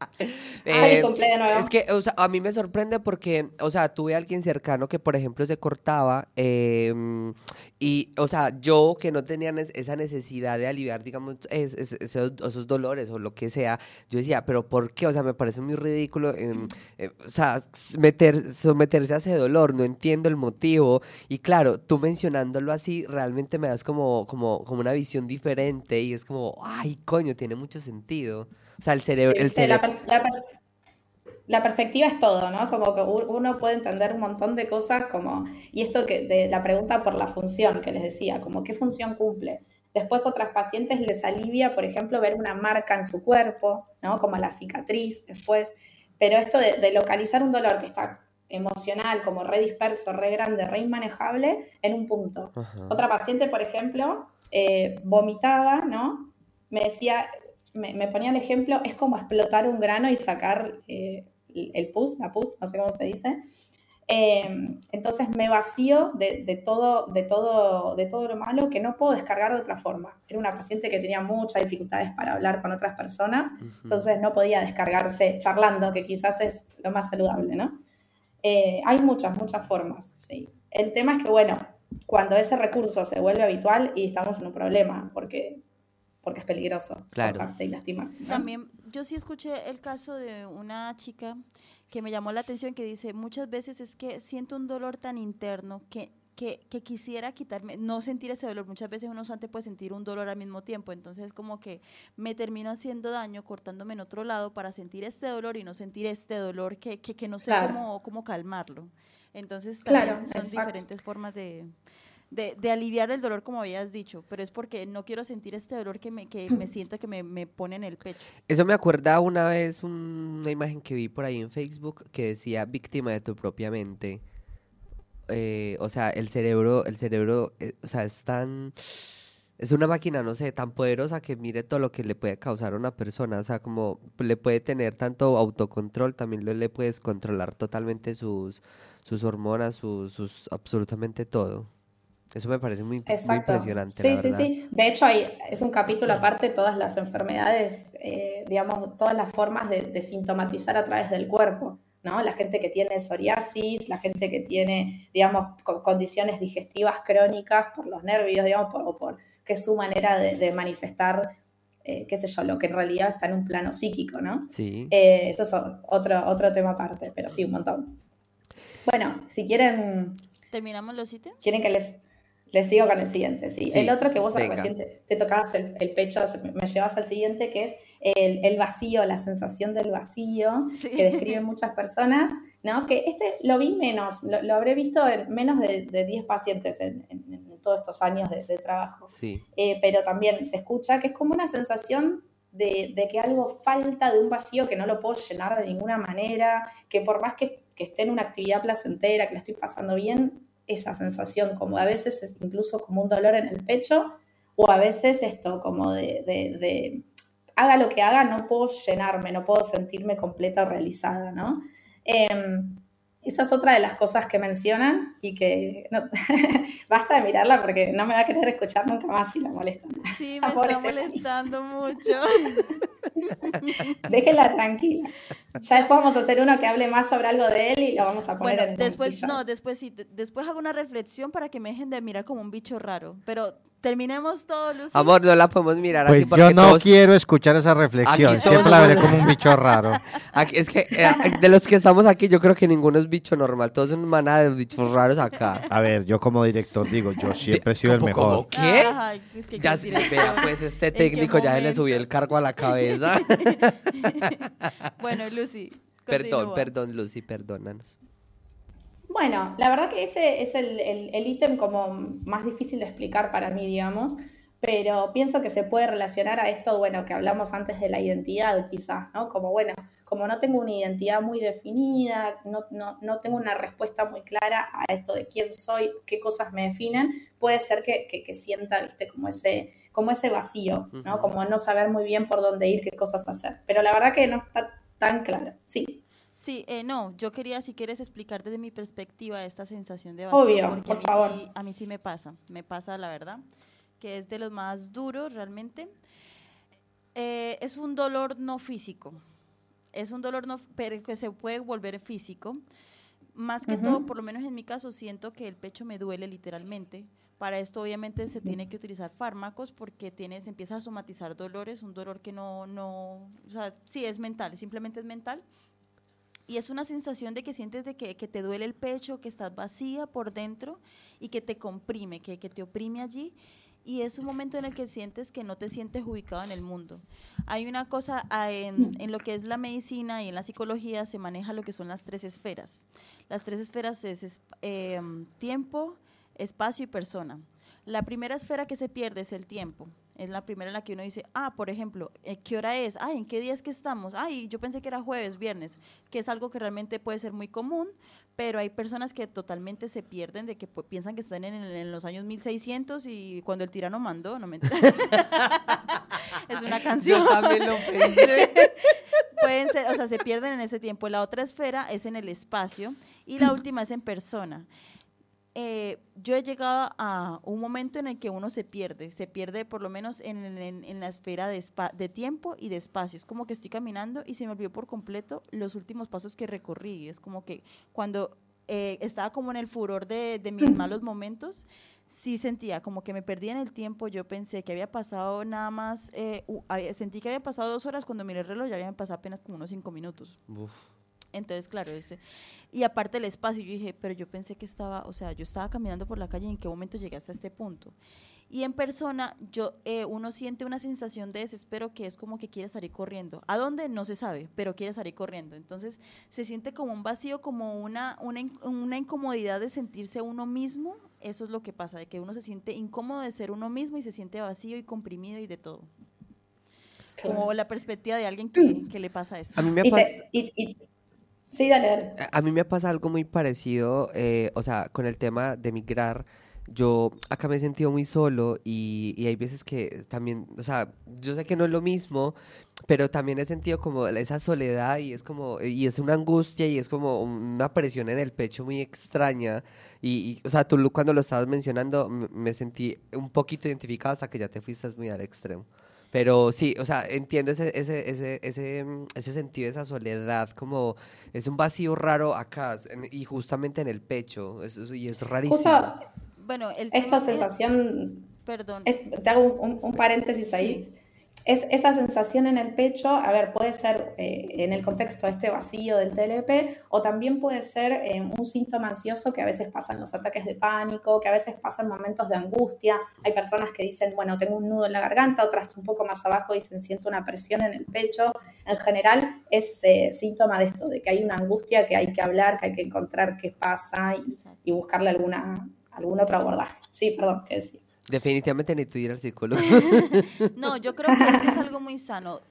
Eh, cumple de nuevo. es que, o sea, a mí me sorprende porque, o sea, tuve a alguien cercano que, por ejemplo, se cortaba em, y, o sea, yo que no tenía esa necesidad de aliviar, digamos, es- es- esos, esos dolores o lo que sea, yo decía, pero ¿por qué? O sea, me parece muy ridículo, eh, o sea, meter, someterse a ese dolor, no entiendo el motivo. Y claro, tú mencionándolo así, realmente me das como, como, como una visión diferente y es como, ay, coño, tiene mucho sentido. O sea, el cerebro, el la, perspectiva es todo, ¿no? Como que uno puede entender un montón de cosas como, y esto que de la pregunta por la función que les decía, como qué función cumple. Después otras pacientes les alivia, por ejemplo, ver una marca en su cuerpo, ¿no? Como la cicatriz después. Pero esto de, de localizar un dolor que está emocional, como re disperso, re grande, re inmanejable, en un punto. Ajá. Otra paciente, por ejemplo, eh, vomitaba, ¿no? Me decía, me, me ponía el ejemplo, es como explotar un grano y sacar eh, el pus, la pus, no sé cómo se dice. Eh, entonces me vacío de, de todo, de, todo, de todo lo malo que no puedo descargar de otra forma. Era una paciente que tenía muchas dificultades para hablar con otras personas, entonces no podía descargarse charlando, que quizás es lo más saludable, ¿no? Eh, hay muchas, muchas formas, sí. El tema es que, bueno, cuando ese recurso se vuelve habitual y estamos en un problema, porque, porque es peligroso Claro. cortarse y lastimarse. ¿no? También, yo sí escuché el caso de una chica que me llamó la atención que dice, muchas veces es que siento un dolor tan interno que, que, que quisiera quitarme, no sentir ese dolor. Muchas veces uno solamente puede sentir un dolor al mismo tiempo, entonces como que me termino haciendo daño cortándome en otro lado para sentir este dolor y no sentir este dolor que, que, que no sé Claro. cómo, cómo calmarlo. Entonces Claro, también son exacto. diferentes formas de, de, de aliviar el dolor, como habías dicho, pero es porque no quiero sentir este dolor que me, que me siento que me, me pone en el pecho. Eso me acuerda una vez un- una imagen que vi por ahí en Facebook que decía víctima de tu propia mente. Eh, o sea, el cerebro, el cerebro, eh, o sea, es tan, es una máquina, no sé, tan poderosa que mire todo lo que le puede causar a una persona. O sea, como le puede tener tanto autocontrol, también le puedes controlar totalmente sus, sus hormonas, sus, sus, absolutamente todo. Eso me parece muy, muy impresionante, Sí, la sí, sí. De hecho, hay, es un capítulo aparte, todas las enfermedades, eh, digamos, todas las formas de, de sintomatizar a través del cuerpo, ¿no? La gente que tiene psoriasis, la gente que tiene, digamos, co- condiciones digestivas crónicas por los nervios, digamos, por, o por que es su manera de, de manifestar, eh, qué sé yo, lo que en realidad está en un plano psíquico, ¿no? Sí. Eh, eso es otro, otro tema aparte, pero sí, un montón. Bueno, si quieren, ¿Terminamos los ítems? quieren que les, les sigo con el siguiente. Sí. Sí, el otro que vos recién te, te tocabas el, el pecho, me llevas al siguiente, que es el, el vacío, la sensación del vacío, Sí. que describen muchas personas, ¿no? Que este lo vi menos, lo, lo habré visto en menos de, de 10 pacientes en, en- en todos estos años de, de trabajo. Sí. Eh, pero también se escucha que es como una sensación de, de que algo falta, de un vacío que no lo puedo llenar de ninguna manera, que por más que, que esté en una actividad placentera, que la estoy pasando bien, esa sensación como a veces es incluso como un dolor en el pecho, o a veces esto como de, de- de, haga lo que haga, no puedo llenarme, no puedo sentirme completa o realizada, ¿no? Em, esa es otra de las cosas que mencionan y que no- basta de mirarla porque no me va a querer escuchar nunca más si la molestan. Sí, me está molestando mucho. Déjenla tranquila. Ya después vamos a hacer uno que hable más sobre algo de él y lo vamos a poner Bueno, en después, no, después sí, de- después hago una reflexión para que me dejen de mirar como un bicho raro. Pero terminemos todo, Lucy. Amor, no la podemos mirar Pues porque yo no todos- quiero escuchar esa reflexión. Aquí Siempre la veré como un bicho raro. Aquí- es que eh, de los que estamos aquí, yo creo que ninguno es bicho normal. Todos son manada de bichos raros acá. A ver, yo como director digo, yo siempre he sido el ¿Cómo- mejor. cómo qué? Ay, es que Ya director. vea, pues este ¿En qué técnico ya se le subió el cargo a la cabeza. Bueno, Lucy. Perdón, continúa. perdón, Lucy, perdónanos. Bueno, la verdad que ese es el el- el ítem como más difícil de explicar para mí, digamos, pero pienso que se puede relacionar a esto, bueno, que hablamos antes de la identidad, quizás, ¿no? Como, bueno, como no tengo una identidad muy definida, no, no, no tengo una respuesta muy clara a esto de quién soy, qué cosas me definen, puede ser que, que- que sienta, viste, como ese, como ese vacío, ¿no? Como no saber muy bien por dónde ir, qué cosas hacer. Pero la verdad que no está tan claro. Sí, Sí, eh, no, yo quería, si quieres, explicar desde mi perspectiva esta sensación de vacío. Obvio, porque por a mí favor. Sí, a mí sí me pasa, me pasa la verdad, que es de los más duros realmente. Eh, es un dolor no físico. Es un dolor no, pero que se puede volver físico. Más que todo, por lo menos en mi caso, siento que el pecho me duele literalmente. Para esto, obviamente, se tiene que utilizar fármacos porque tienes, empieza a somatizar dolores, un dolor que no, no, o sea, sí es mental, simplemente es mental. Y es una sensación de que sientes de que, que te duele el pecho, que estás vacía por dentro y que te comprime, que, que te oprime allí. Y es un momento en el que sientes que no te sientes ubicado en el mundo. Hay una cosa, ah, en, en lo que es la medicina y en la psicología se maneja lo que son las tres esferas. Las tres esferas es, es, eh, tiempo, espacio y persona. La primera esfera que se pierde es el tiempo. Es la primera en la que uno dice, ah, por ejemplo, eh, ¿qué hora es? Ay, ¿en qué día es que estamos? Ay, yo pensé que era jueves, viernes, que es algo que realmente puede ser muy común, pero hay personas que totalmente se pierden de que pues, piensan que están en, en los años 1600 y cuando el tirano mandó, no me Es una canción. Yo también lo pensé. Pueden ser, o sea, se pierden en ese tiempo. La otra esfera es en el espacio y la última es en persona. Eh, yo he llegado a un momento en el que uno se pierde, se pierde por lo menos en, en- en la esfera de, espa- de tiempo y de espacio. Es como que estoy caminando y se me olvidó por completo los últimos pasos que recorrí. Es como que cuando eh, estaba como en el furor de, de mis malos momentos, sí sentía como que me perdía en el tiempo. Yo pensé que había pasado nada más, eh, u- había- sentí que había pasado dos horas cuando miré el reloj, ya habían pasado apenas como unos cinco minutos. Uf. Entonces, claro, ese, y aparte el espacio, yo dije, pero yo pensé que estaba, o sea, yo estaba caminando por la calle en qué momento llegué hasta este punto. Y en persona, yo, eh, uno siente una sensación de desespero que es como que quiere salir corriendo. ¿A dónde? No se sabe, pero quiere salir corriendo. Entonces, se siente como un vacío, como una, una, una incomodidad de sentirse uno mismo. Eso es lo que pasa, de que uno se siente incómodo de ser uno mismo y se siente vacío y comprimido y de todo. Como la perspectiva de alguien que, que le pasa eso. A mí me Y pasa... te- y- y- sí, dale. A mí me pasa algo muy parecido, eh, o sea, con el tema de migrar. Yo acá me he sentido muy solo y, hay veces que también, o sea, yo sé que no es lo mismo, pero también he sentido como esa soledad y es como, y es una angustia y es como una presión en el pecho muy extraña. Y, o sea, tú cuando lo estabas mencionando me sentí un poquito identificado hasta que ya te fuiste muy al extremo. Pero sí, o sea, entiendo ese, ese, ese, ese, mm, ese sentido, esa soledad, como es un vacío raro acá en- y justamente en el pecho, es- y es rarísimo. Justo Bueno, el esta es- sensación Perdón. Es- te hago un, un- un paréntesis ahí. Sí. Es esa sensación en el pecho, a ver, puede ser eh, en el contexto de este vacío del TLP o también puede ser eh, un síntoma ansioso que a veces pasan los ataques de pánico, que a veces pasan momentos de angustia. Hay personas que dicen, bueno, tengo un nudo en la garganta, otras un poco más abajo dicen, siento una presión en el pecho. En general es eh, síntoma de esto, de que hay una angustia que hay que hablar, que hay que encontrar qué pasa y, buscarle alguna, algún otro abordaje. Sí, perdón, ¿qué decías? Definitivamente ni tú ir al psicólogo. No, yo creo que es algo muy sano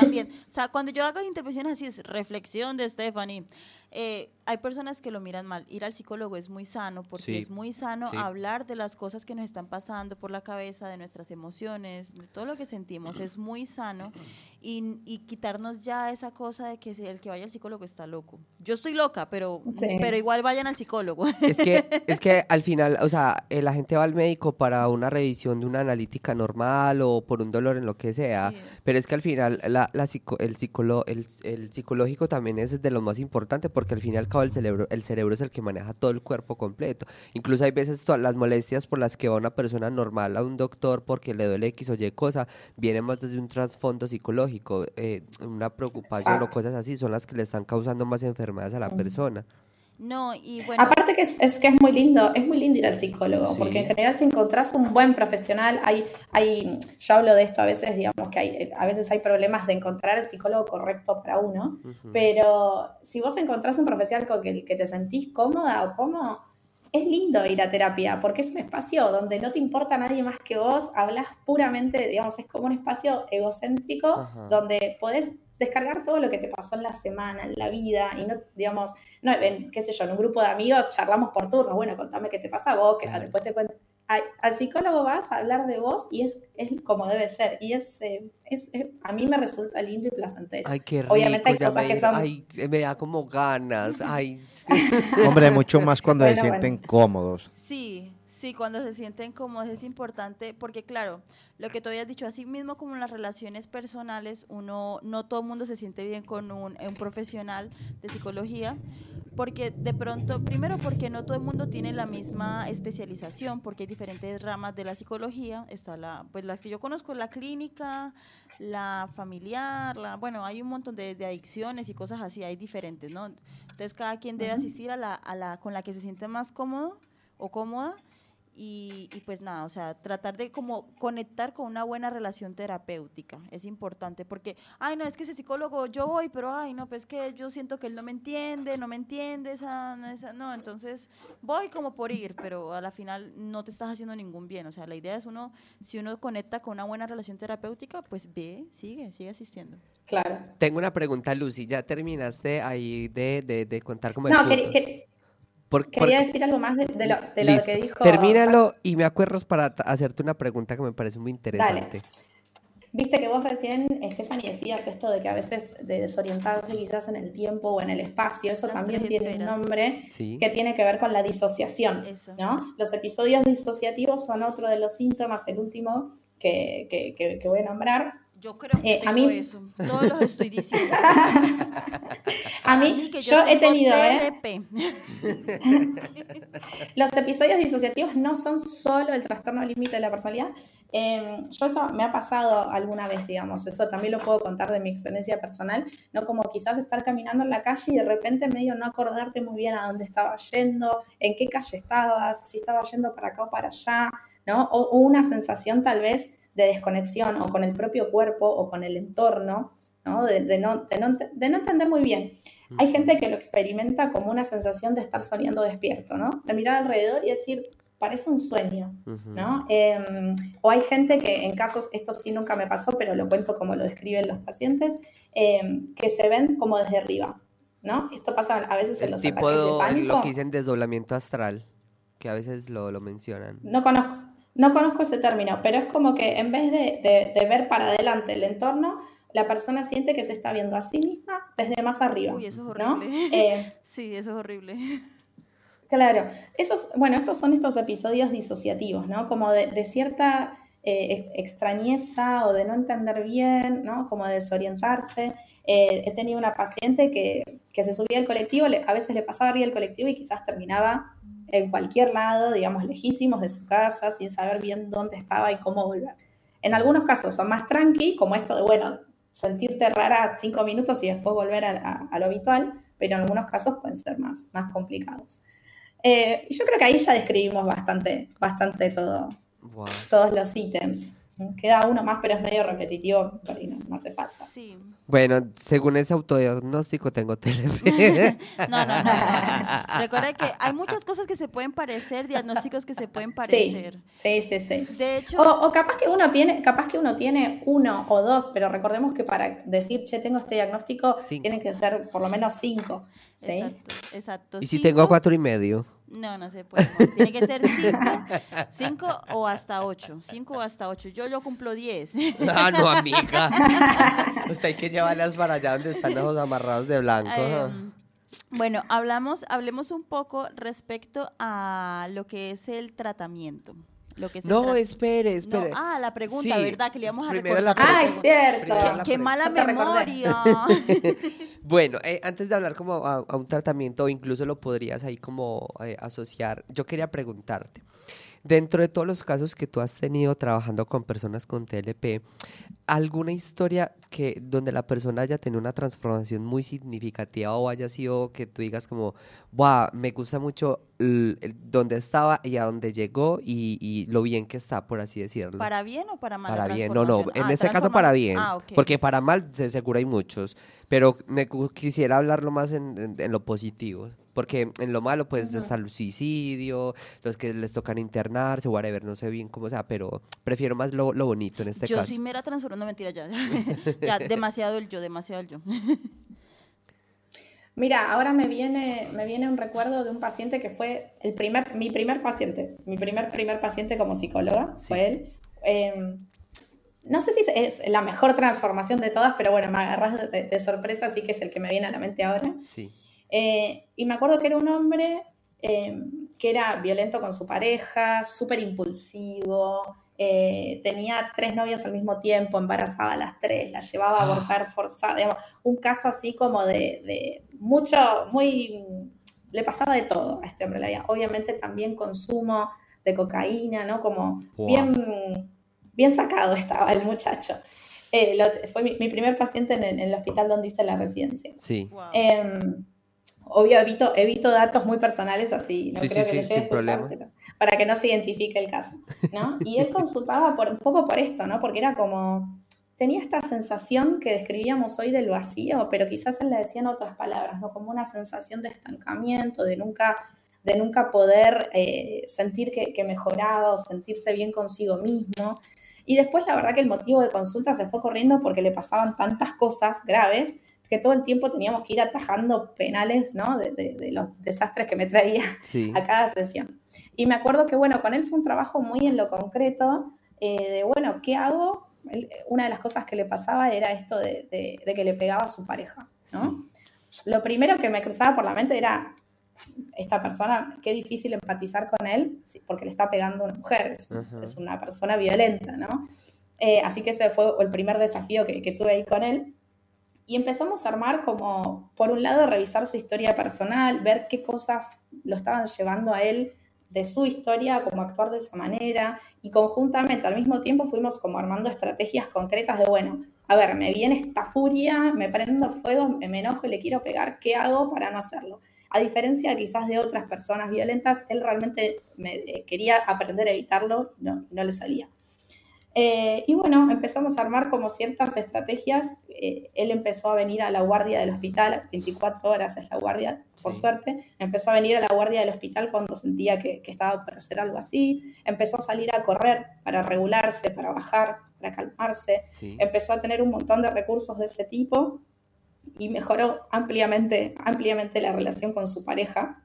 también. O sea, cuando yo hago intervenciones así, es reflexión de Stephanie. eh, hay personas que lo miran mal. Ir al psicólogo es muy sano porque Sí, es muy sano sí. hablar de las cosas que nos están pasando por la cabeza, de nuestras emociones, de todo lo que sentimos. Es muy sano y, y quitarnos ya esa cosa de que el que vaya al psicólogo está loco. Yo estoy loca, pero, Sí. pero igual vayan al psicólogo. Es que, es que al final, o sea, eh, la gente va al médico para una revisión de una analítica normal o por un dolor en lo que sea, Sí. pero es que al final la, la psico- el, psicolo- el, el psicológico también es de lo más importante porque al fin y al cabo el cerebro, el cerebro es el que maneja todo el cuerpo completo. Incluso hay veces todas las molestias por las que va una persona normal a un doctor porque le duele X o Y cosa, vienen más desde un trasfondo psicológico, eh, una preocupación o cosas así son las que le están causando más enfermedades a la persona. No, y bueno. Aparte que es, es que es muy lindo, es muy lindo ir al psicólogo, Sí. porque en general si encontrás un buen profesional, hay, hay, yo hablo de esto a veces, digamos que hay, a veces hay problemas de encontrar el psicólogo correcto para uno, pero si vos encontrás un profesional con el que te sentís cómoda o cómodo, es lindo ir a terapia, porque es un espacio donde no te importa nadie más que vos, hablas puramente, digamos, es como un espacio egocéntrico Ajá. donde podés descargar todo lo que te pasó en la semana, en la vida, y no, digamos, no, en, qué sé yo, en un grupo de amigos charlamos por turno, bueno, contame qué te pasa a vos, que Claro. después te cuento. Al, al psicólogo vas a hablar de vos y es, es como debe ser, y es, eh, es, es- a mí me resulta lindo y placentero. Ay, qué rico, Obviamente hay cosas me, que son- ay, me da como ganas, ay, Hombre, mucho más cuando se Bueno, sienten cómodos. Sí, Sí, cuando se sienten cómodos es importante porque claro, lo que tú habías dicho, así mismo como en las relaciones personales, uno no todo el mundo se siente bien con un, un profesional de psicología, porque de pronto, primero porque no todo el mundo tiene la misma especialización, porque hay diferentes ramas de la psicología, está la, pues las que yo conozco, la clínica, la familiar, la, bueno, hay un montón de, de adicciones y cosas así, hay diferentes, ¿no? Entonces cada quien debe asistir a la, a la con la que se siente más cómodo o cómoda y, y, pues nada, o sea, tratar de como conectar con una buena relación terapéutica es importante porque, ay, no, es que ese psicólogo yo voy, pero ay, no, pues que yo siento que él no me entiende, no me entiende, esa, no, esa, no, entonces voy como por ir, pero a la final no te estás haciendo ningún bien, o sea, la idea es uno, si uno conecta con una buena relación terapéutica, pues ve, sigue, sigue asistiendo. Claro. Tengo una pregunta, Lucy, ¿ya terminaste ahí de, de, de contar como el No, punto? que- Por- quería por- decir algo más de, de lo, de lo Listo. que dijo. Termínalo y me acuerdas para hacerte una pregunta que me parece muy interesante. Viste que vos recién, Stephanie, decías esto de que a veces de desorientarse quizás en el tiempo o en el espacio, eso Las también tiene un nombre Sí. que tiene que ver con la disociación, Eso. ¿no? Los episodios disociativos son otro de los síntomas, el último que, que- que- que voy a nombrar. Yo creo que Eh, a mí- eso, todos los estoy diciendo. A mí, que yo, he tenido, ¿eh? Los episodios disociativos no son solo el trastorno límite de la personalidad. Eh, yo eso me ha pasado alguna vez, digamos, eso también lo puedo contar de mi experiencia personal, ¿no? Como quizás estar caminando en la calle y de repente medio no acordarte muy bien a dónde estabas yendo, en qué calle estabas, si estabas yendo para acá o para allá, ¿no? O, o una sensación tal vez de desconexión o con el propio cuerpo o con el entorno, ¿no? De, de no, de, no, ent- de no entender muy bien. Hay gente que lo experimenta como una sensación de estar soñando despierto, ¿no? De mirar alrededor y decir, parece un sueño. ¿no? Eh, o hay gente que en casos, esto sí nunca me pasó, pero lo cuento como lo describen los pacientes, eh, que se ven como desde arriba, ¿no? Esto pasa a veces en los tipo ataques de de, pánico. lo que dicen desdoblamiento astral, que a veces lo, lo mencionan. No conozco, no conozco ese término, pero es como que en vez de, de- de ver para adelante el entorno, la persona siente que se está viendo a sí misma desde más arriba. Uy, eso es ¿no? horrible. Eh, Sí, eso es horrible. Claro, esos, bueno, estos son estos episodios disociativos, ¿no? Como de, de cierta eh, ex- extrañeza o de no entender bien, ¿no? Como de desorientarse. Eh, he tenido una paciente que, que se subía al colectivo, le- a veces le pasaba arriba el colectivo y quizás terminaba en cualquier lado, digamos, lejísimos de su casa, sin saber bien dónde estaba y cómo volver. En algunos casos son más tranqui, como esto de, bueno, sentirte rara cinco minutos y después volver a, a- a lo habitual, pero en algunos casos pueden ser más, más complicados. Eh, yo creo que ahí ya describimos bastante, bastante todo, Wow. todos los ítems. Queda uno más, pero es medio repetitivo, pero no, no hace falta. Sí. Bueno, según ese autodiagnóstico tengo TLP. No, no, no, no. Recuerda que hay muchas cosas que se pueden parecer, diagnósticos que se pueden parecer. Sí, sí, sí. De hecho, O, o capaz que uno tiene, capaz que uno tiene uno o dos, pero recordemos que para decir, che, tengo este diagnóstico, Cinco. tienen que ser por lo menos cinco. ¿sí? exacto, exacto. ¿Y si Cinco- tengo cuatro y medio? No, no se puede. no. Tiene que ser cinco, cinco o hasta ocho. Cinco o hasta ocho. Yo lo cumplo diez. Ah, no, amiga. Usted hay que llevarlas para allá donde están los amarrados de blanco. Em, bueno, hablamos, hablemos un poco respecto a lo que es el tratamiento. Lo que No, tra- espere, No, espere. ah, la pregunta, Sí, ¿verdad? Que le íbamos a primero recordar. la Ah, es cierto. Qué, qué mala memoria. Bueno, eh, antes de hablar como a, a un tratamiento, incluso lo podrías ahí como eh, asociar, yo quería preguntarte, dentro de todos los casos que tú has tenido trabajando con personas con TLP, ¿alguna historia que donde la persona haya tenido una transformación muy significativa o haya sido que tú digas como, wow, me gusta mucho dónde estaba y a dónde llegó y, y lo bien que está, por así decirlo? ¿Para bien o para mal? Para bien, no, no, en Ah, este caso para bien, Ah, porque para mal se seguro hay muchos, pero me quisiera hablarlo más en, en- en lo positivo, porque en lo malo pues está el suicidio, los que les tocan internarse, whatever, no sé bien cómo sea, pero prefiero más lo, lo bonito en este yo caso. sí me era transformando, no mentira, ya. ya, demasiado el yo, demasiado el yo. Mira, ahora me viene, me viene un recuerdo de un paciente que fue el primer, mi primer paciente, mi primer, primer paciente como psicóloga, Sí. fue él. Eh, no sé si es la mejor transformación de todas, pero bueno, me agarras de, de sorpresa, así que es el que me viene a la mente ahora. Sí. Eh, y me acuerdo que era un hombre eh, que era violento con su pareja, súper impulsivo, eh, tenía tres novias al mismo tiempo, embarazaba a las tres, las llevaba a Ah. abortar forzada, digamos, un caso así como de, de mucho, muy, le pasaba de todo a este hombre, la vida. obviamente también consumo de cocaína, ¿no? Como Wow. bien, bien sacado estaba el muchacho. Eh, lo- fue mi, mi primer paciente en el, en el hospital donde hice la residencia. Sí. Wow. Obvio, evito, evito datos muy personales así, no Sí, creo sí, que sí, le escuchar, pero- para que no se identifique el caso, ¿no? Y él consultaba por, un poco por esto, ¿no? Porque era como, tenía esta sensación que describíamos hoy del vacío, pero quizás él le decía en otras palabras, ¿no? Como una sensación de estancamiento, de nunca, de nunca poder eh, sentir que, que mejoraba o sentirse bien consigo mismo. Y después la verdad que el motivo de consulta se fue corriendo porque le pasaban tantas cosas graves que todo el tiempo teníamos que ir atajando penales, ¿no? De, de- de los desastres que me traía Sí. a cada sesión. Y me acuerdo que, bueno, con él fue un trabajo muy en lo concreto, eh, de, bueno, ¿qué hago? Él- una de las cosas que le pasaba era esto de, que le pegaba a su pareja, ¿no? Lo primero que me cruzaba por la mente era, esta persona, qué difícil empatizar con él, porque le está pegando a una mujer, es una persona violenta, ¿no? Eh, así que ese fue el primer desafío que, que tuve ahí con él. Y empezamos a armar como, por un lado, revisar su historia personal, ver qué cosas lo estaban llevando a él de su historia, cómo actuar de esa manera, y conjuntamente al mismo tiempo fuimos como armando estrategias concretas de, bueno, a ver, me viene esta furia, me prendo fuego, me enojo y le quiero pegar, ¿qué hago para no hacerlo? A diferencia quizás de otras personas violentas, él realmente me, eh, quería aprender a evitarlo, no, no le salía. Eh, y bueno, empezamos a armar como ciertas estrategias. Eh, él empezó a venir a la guardia del hospital, 24 horas es la guardia, por Sí. suerte. Empezó a venir a la guardia del hospital cuando sentía que, que estaba por hacer algo así. Empezó a salir a correr para regularse, para bajar, para calmarse. Sí. Empezó a tener un montón de recursos de ese tipo y mejoró ampliamente, ampliamente la relación con su pareja.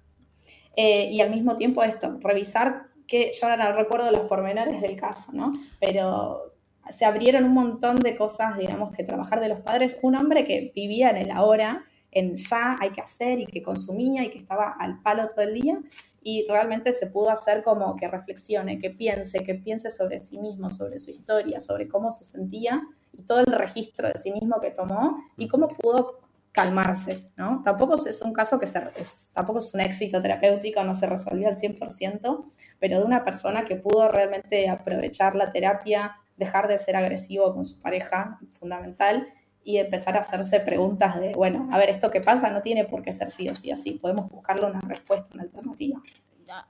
Eh, y al mismo tiempo esto, revisar que yo ahora no recuerdo los pormenores del caso, ¿no? Pero se abrieron un montón de cosas, digamos, que trabajar de los padres. Un hombre que vivía en el ahora, en ya hay que hacer y que consumía y que estaba al palo todo el día y realmente se pudo hacer como que reflexione, que piense, que piense sobre sí mismo, sobre su historia, sobre cómo se sentía y todo el registro de sí mismo que tomó y cómo pudo calmarse, ¿no? Tampoco es un caso que se, es, tampoco es un éxito terapéutico, no se resolvió al 100%, pero de una persona que pudo realmente aprovechar la terapia, dejar de ser agresivo con su pareja, fundamental, y empezar a hacerse preguntas de, bueno, a ver, esto que pasa no tiene por qué ser sí o sí así, podemos buscarle una respuesta, una alternativa.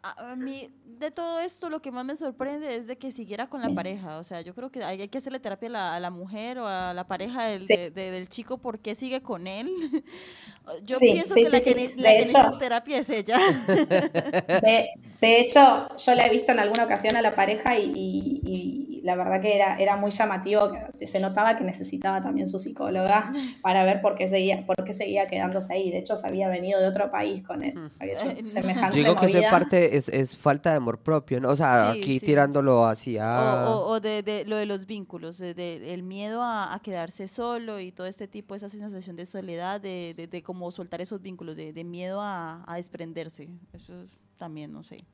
A, mí, de todo esto, lo que más me sorprende es de que siguiera con la pareja. O sea, yo creo que hay, hay que hacerle terapia a la, a la mujer o a la pareja del, Sí. de- de- del chico porque sigue con él. Yo Sí, pienso sí, que la que, De la que hecho- necesita terapia es ella. De, de hecho, yo la he visto en alguna ocasión a la pareja y, y- y la verdad que era, era muy llamativo, que se notaba que necesitaba también su psicóloga para ver por qué seguía, por qué seguía quedándose ahí. De hecho, se había venido de otro país con él, había hecho Eh, semejante digo que. Parte es, es falta de amor propio, ¿no? O sea, Sí, aquí sí. tirándolo así a... O, o- o de, de lo de los vínculos, de, de el miedo a, a quedarse solo y todo este tipo, esa sensación de soledad, de, de, de cómo soltar esos vínculos, de, de miedo a, a desprenderse. Eso es también, no sé.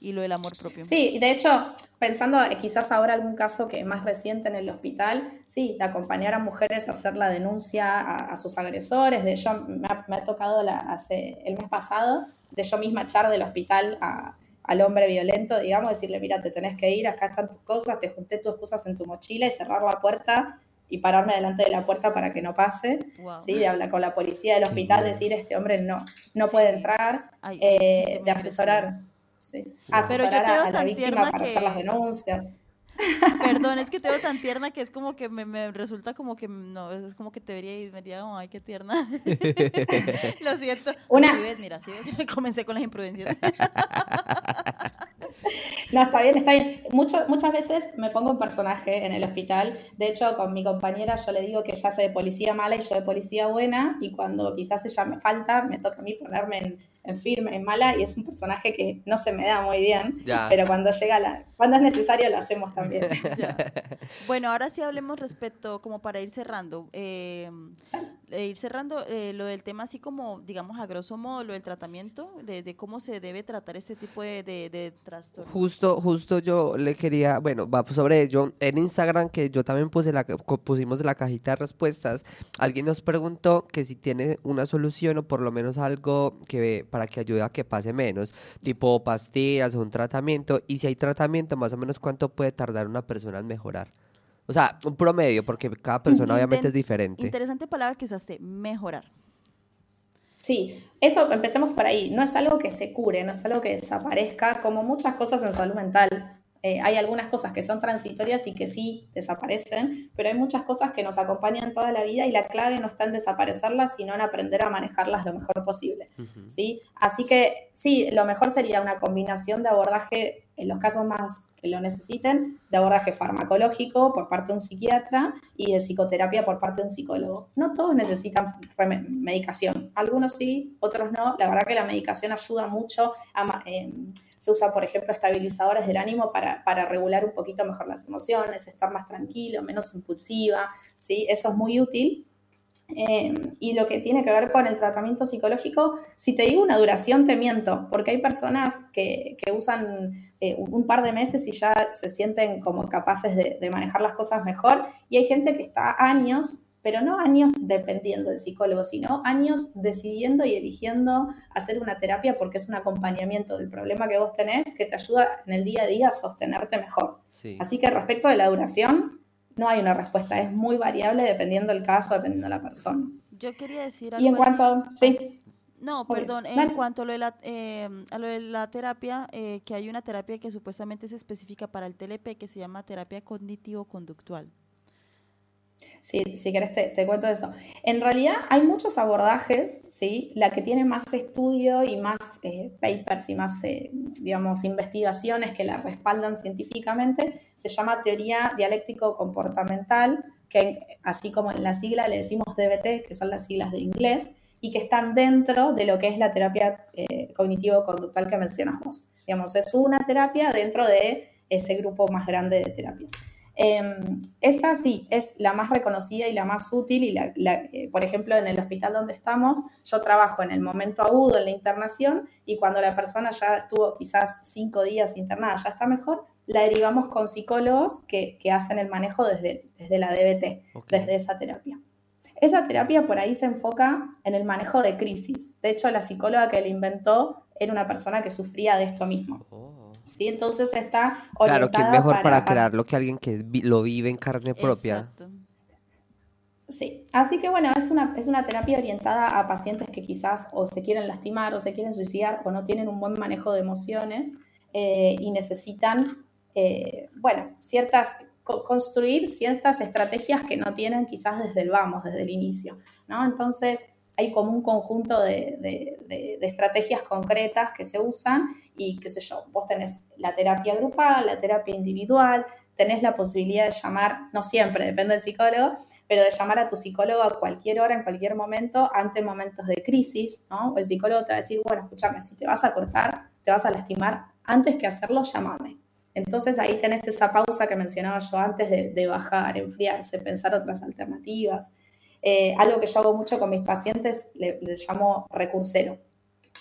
Y lo del amor propio. Sí, y de hecho, pensando quizás ahora algún caso que más reciente en el hospital, sí, de acompañar a mujeres a hacer la denuncia a, a sus agresores, de yo, me ha, me ha tocado la, hace, el mes pasado, de yo misma echar del hospital a- al hombre violento, digamos, decirle, mira, te tenés que ir, acá están tus cosas, te junté tus cosas en tu mochila y cerrar la puerta y pararme delante de la puerta para que no pase, Wow. ¿sí? De hablar con la policía del hospital, decir, este hombre no, no Sí. puede entrar, Ay, eh, de asesorar, sí, Pero yo te veo a, a la tan tierna para que- hacer las denuncias. Perdón, es que te veo tan tierna que es como que me, me resulta como que no, es como que te vería y me diría, como, ay, qué tierna. Lo siento. Una- Si ves, mira, si ves, comencé con las imprudencias. No, está bien, está bien. Mucho, muchas veces me pongo un personaje en el hospital. De hecho, con mi compañera yo le digo que ella hace de policía mala y yo de policía buena. Y cuando quizás ella me falta, me toca a mí ponerme en, en firme, en mala. Y es un personaje que no se me da muy bien. Ya. Pero cuando llega la, cuando es necesario lo hacemos también. Ya. Bueno, ahora sí hablemos respecto, como para ir cerrando. eh, eh, ir cerrando, eh, lo del tema así como, digamos, a grosso modo, lo del tratamiento, de, cómo se debe tratar este tipo de, de, trastorno. Justo, justo yo le quería, bueno, va sobre ello. En Instagram, que yo también puse la, pusimos la cajita de respuestas, alguien nos preguntó que si tiene una solución o por lo menos algo que para que ayude a que pase menos, tipo pastillas o un tratamiento, y si hay tratamiento, más o menos cuánto puede tardar una persona en mejorar. O sea, un promedio, porque cada persona obviamente es diferente. Interesante palabra que usaste, mejorar. Sí, eso empecemos por ahí. No es algo que se cure, no es algo que desaparezca, como muchas cosas en salud mental. Eh, hay algunas cosas que son transitorias y que sí desaparecen, pero hay muchas cosas que nos acompañan toda la vida y la clave no está en desaparecerlas, sino en aprender a manejarlas lo mejor posible. ¿sí? Así que sí, lo mejor sería una combinación de abordaje, en los casos más que lo necesiten, de abordaje farmacológico por parte de un psiquiatra y de psicoterapia por parte de un psicólogo. No todos necesitan medicación, algunos sí, otros no. La verdad que la medicación ayuda mucho, eh, se usa, por ejemplo, estabilizadores del ánimo para, para regular un poquito mejor las emociones, estar más tranquilo, menos impulsiva, ¿sí? Eso es muy útil. Eh, y lo que tiene que ver con el tratamiento psicológico, si te digo una duración, te miento, porque hay personas que, que usan eh, un par de meses y ya se sienten como capaces de, de manejar las cosas mejor, y hay gente que está años, pero no años dependiendo del psicólogo, sino años decidiendo y eligiendo hacer una terapia porque es un acompañamiento del problema que vos tenés que te ayuda en el día a día a sostenerte mejor. Sí. Así que respecto de la duración, no hay una respuesta, es muy variable dependiendo del caso, dependiendo de la persona. Yo quería decir Y en algo cuanto, sí, No, Obvio. perdón, en cuanto a lo de la, eh, a lo de la terapia, eh, que hay una terapia que supuestamente es específica para el TLP que se llama terapia cognitivo-conductual. Sí, si querés te, te cuento eso. En realidad hay muchos abordajes, ¿sí? La que tiene más estudio y más eh, papers y más, eh, digamos, investigaciones que la respaldan científicamente, se llama teoría dialéctico-comportamental, que así como en la sigla le decimos DBT, que son las siglas de inglés, y que están dentro de lo que es la terapia eh, cognitivo-conductual que mencionas vos. Digamos, es una terapia dentro de ese grupo más grande de terapias. Eh, esa sí es la más reconocida y la más útil y, la, la, eh, por ejemplo, en el hospital donde estamos, yo trabajo en el momento agudo, en la internación, y cuando la persona ya estuvo quizás cinco días internada, ya está mejor, la derivamos con psicólogos que, que hacen el manejo desde, desde la DBT, desde esa terapia. Esa terapia por ahí se enfoca en el manejo de crisis. De hecho, la psicóloga que la inventó era una persona que sufría de esto mismo. Oh. ¿Sí? Entonces está Claro, orientada ¿quién mejor para, pas- crearlo que alguien que lo vive en carne propia? Exacto. Sí, así que bueno, es una, es una terapia orientada a pacientes que quizás o se quieren lastimar o se quieren suicidar o no tienen un buen manejo de emociones eh, y necesitan, eh, bueno, ciertas, co- construir ciertas estrategias que no tienen quizás desde el vamos, desde el inicio, ¿no? Entonces hay como un conjunto de, estrategias concretas que se usan y qué sé yo, vos tenés la terapia grupal, la terapia individual, tenés la posibilidad de llamar, no siempre, depende del psicólogo, pero de llamar a tu psicólogo a cualquier hora, en cualquier momento, ante momentos de crisis, ¿no? El psicólogo te va a decir, bueno, escúchame, si te vas a cortar, te vas a lastimar, antes que hacerlo, llámame. Entonces ahí tenés esa pausa que mencionaba yo antes de, de bajar, enfriarse, pensar otras alternativas. Eh, algo que yo hago mucho con mis pacientes, le, le llamo recursero,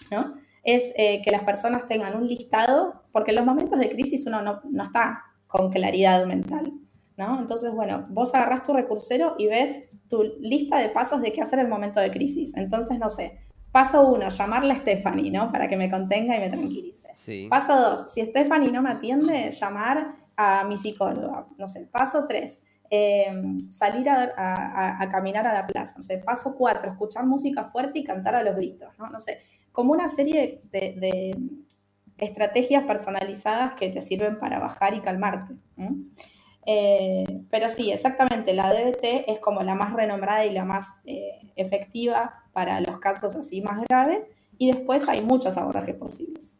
¿no? Es eh, que las personas tengan un listado, porque en los momentos de crisis uno no, no está con claridad mental, ¿no? Entonces, bueno, vos agarrás tu recursero y ves tu lista de pasos de qué hacer en el momento de crisis. Entonces, no sé, paso uno, llamarle a Stephanie, ¿no? Para que me contenga y me tranquilice. Sí. Paso dos, si Stephanie no me atiende, llamar a mi psicóloga. No sé, paso tres, eh, salir a, caminar a la plaza. No sé, paso cuatro, escuchar música fuerte y cantar a los gritos, ¿no? No sé, como una serie de, estrategias personalizadas que te sirven para bajar y calmarte. Eh, pero sí, exactamente, la DBT es como la más renombrada y la más eh, efectiva para los casos así más graves y después hay muchos abordajes posibles.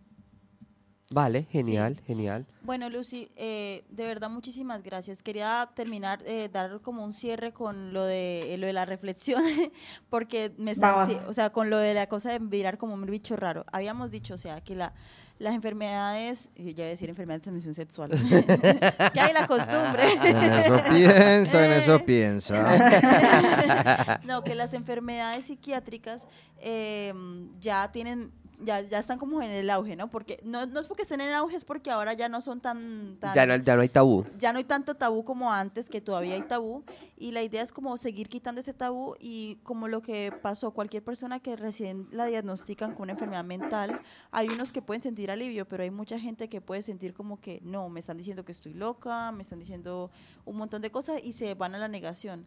Vale, genial, genial. Bueno, Lucy, eh, de verdad muchísimas gracias. Quería terminar, eh, dar como un cierre con lo de, lo de la reflexión, porque me sí, o sea, con lo de la cosa de mirar como un bicho raro. Habíamos dicho, o sea, que la, las enfermedades, y ya iba a decir enfermedades de transmisión sexual, que hay la costumbre. En eso piensa, en eso piensa. no, que las enfermedades psiquiátricas eh, ya tienen, ya, ya están como en el auge, ¿no? Porque no, no es porque estén en auge, es porque ahora ya no son tan... tan Ya no, ya no hay tabú. ya no hay tanto tabú como antes, que todavía hay tabú, y la idea es como seguir quitando ese tabú y como lo que pasó, cualquier persona que recién la diagnostican con una enfermedad mental, hay unos que pueden sentir alivio, pero hay mucha gente que puede sentir como que no, me están diciendo que estoy loca, me están diciendo un montón de cosas y se van a la negación.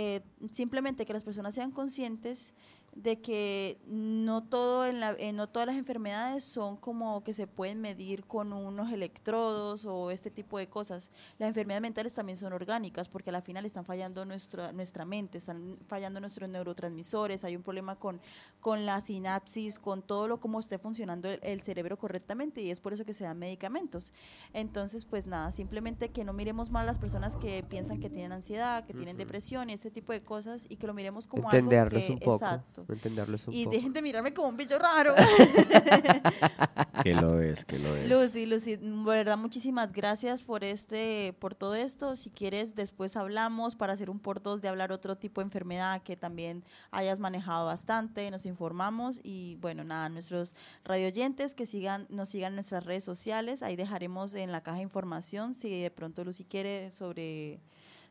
Eh, simplemente que las personas sean conscientes de que no todo en la, eh, no todas las enfermedades son como que se pueden medir con unos electrodos o este tipo de cosas. Las enfermedades mentales también son orgánicas porque al final están fallando nuestra nuestra mente, están fallando nuestros neurotransmisores, hay un problema con con la sinapsis, con todo lo como esté funcionando el, el cerebro correctamente y es por eso que se dan medicamentos. Entonces, pues nada, simplemente que no miremos mal a las personas que piensan que tienen ansiedad, que tienen depresión y ese tipo de cosas y que lo miremos como Entenderlos algo un que, poco. exacto. Entenderlos un Y poco. dejen de mirarme como un bicho raro. Que lo es, que lo es. Lucy, Lucy, verdad muchísimas gracias por este, por todo esto. Si quieres, después hablamos para hacer un por dos de hablar otro tipo de enfermedad que también hayas manejado bastante, nos informamos y bueno, nada, nuestros radioyentes que sigan, nos sigan en nuestras redes sociales, ahí dejaremos en la caja de información si de pronto Lucy quiere sobre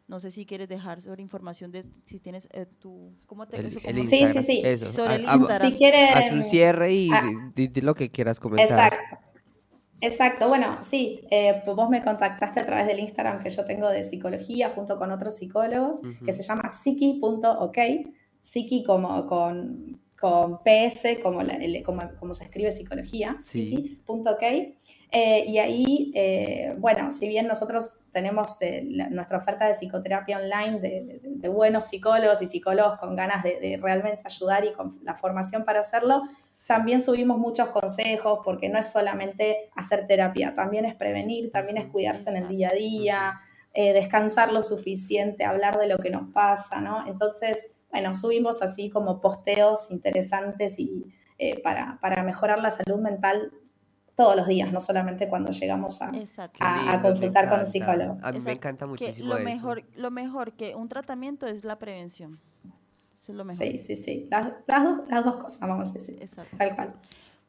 no sé si quieres dejar sobre información de si tienes eh, tu cómo te El, eso el Sí, sí, sí. Eso. Sobre el Ha- ha- Instagram. Si quieren... Haz un cierre y Ah. di, di lo que quieras comentar. Exacto. Exacto, bueno, sí, eh, pues vos me contactaste a través del Instagram que yo tengo de psicología junto con otros psicólogos, que se llama psiqui.ok, psiqui como con, con PS, como, la- el- como, como se escribe psicología, Sí. psiqui.ok. Eh, y ahí, eh, bueno, si bien nosotros tenemos eh, la- nuestra oferta de psicoterapia online de, de- de buenos psicólogos y psicólogos con ganas de, de realmente ayudar y con la formación para hacerlo, también subimos muchos consejos porque no es solamente hacer terapia, también es prevenir, también es cuidarse en el día a día, descansar lo suficiente, hablar de lo que nos pasa, ¿no? Entonces, bueno, subimos así como posteos interesantes y eh, para, para mejorar la salud mental todos los días, no solamente cuando llegamos a, a- consultar con un psicólogo. A mí me encanta que muchísimo lo eso. mejor lo mejor que un tratamiento es la prevención eso es lo mejor Sí, sí, sí. Las, las dos, las dos cosas, vamos a decir. Exacto. Tal cual.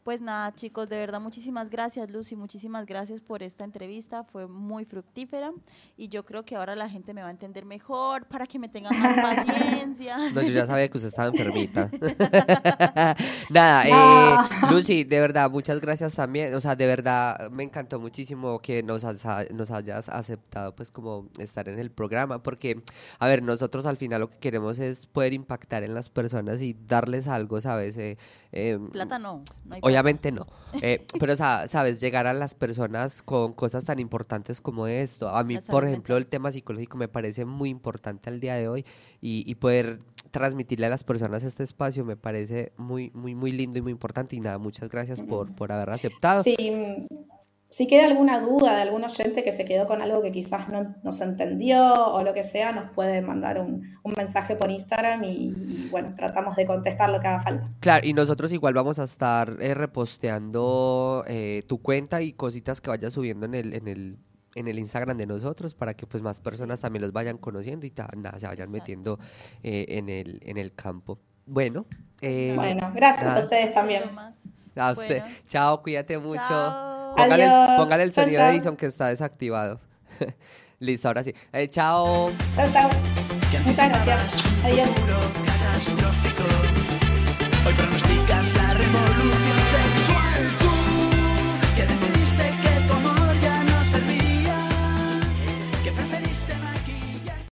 Pues nada chicos de verdad muchísimas gracias Lucy muchísimas gracias por esta entrevista fue muy fructífera y yo creo que ahora la gente me va a entender mejor para que me tengan más paciencia No, yo ya sabía que usted estaba enfermita. Nada, No. eh, Lucy, de verdad, muchas gracias también. O sea, de verdad, me encantó muchísimo que nos, has- nos hayas aceptado, pues, como estar en el programa. Porque, a ver, nosotros al final lo que queremos es poder impactar en las personas y darles algo, ¿sabes? Eh, eh, plata no, no hay plata. Obviamente no. Eh, pero, sa- sabes, llegar a las personas con cosas tan importantes como esto. A mí, por ejemplo, el tema psicológico me parece muy importante al día de hoy y, y poder transmitirle a las personas este espacio me parece muy, muy, muy lindo y muy importante. Y nada, muchas gracias por, por haber aceptado. Si, si queda alguna duda de algún oyente que se quedó con algo que quizás no, no se entendió o lo que sea, nos puede mandar un, un mensaje por Instagram y, y, bueno, tratamos de contestar lo que haga falta. Claro, y nosotros igual vamos a estar eh, reposteando eh, tu cuenta y cositas que vayas subiendo en el, en el, en el Instagram de nosotros para que pues más personas también los vayan conociendo y ta- nada, se vayan Exacto. metiendo eh, en el, en el campo. Bueno, eh, Bueno, gracias nada. a ustedes también. A usted. bueno. Chao, cuídate mucho. Chao. Póngale, Adiós. póngale el sonido de. Edison que está desactivado. Listo, ahora sí. Eh, chao. Chao, chao. Muchas gracias. Adiós. catastrófico. Hoy pronosticas la revolución sexual.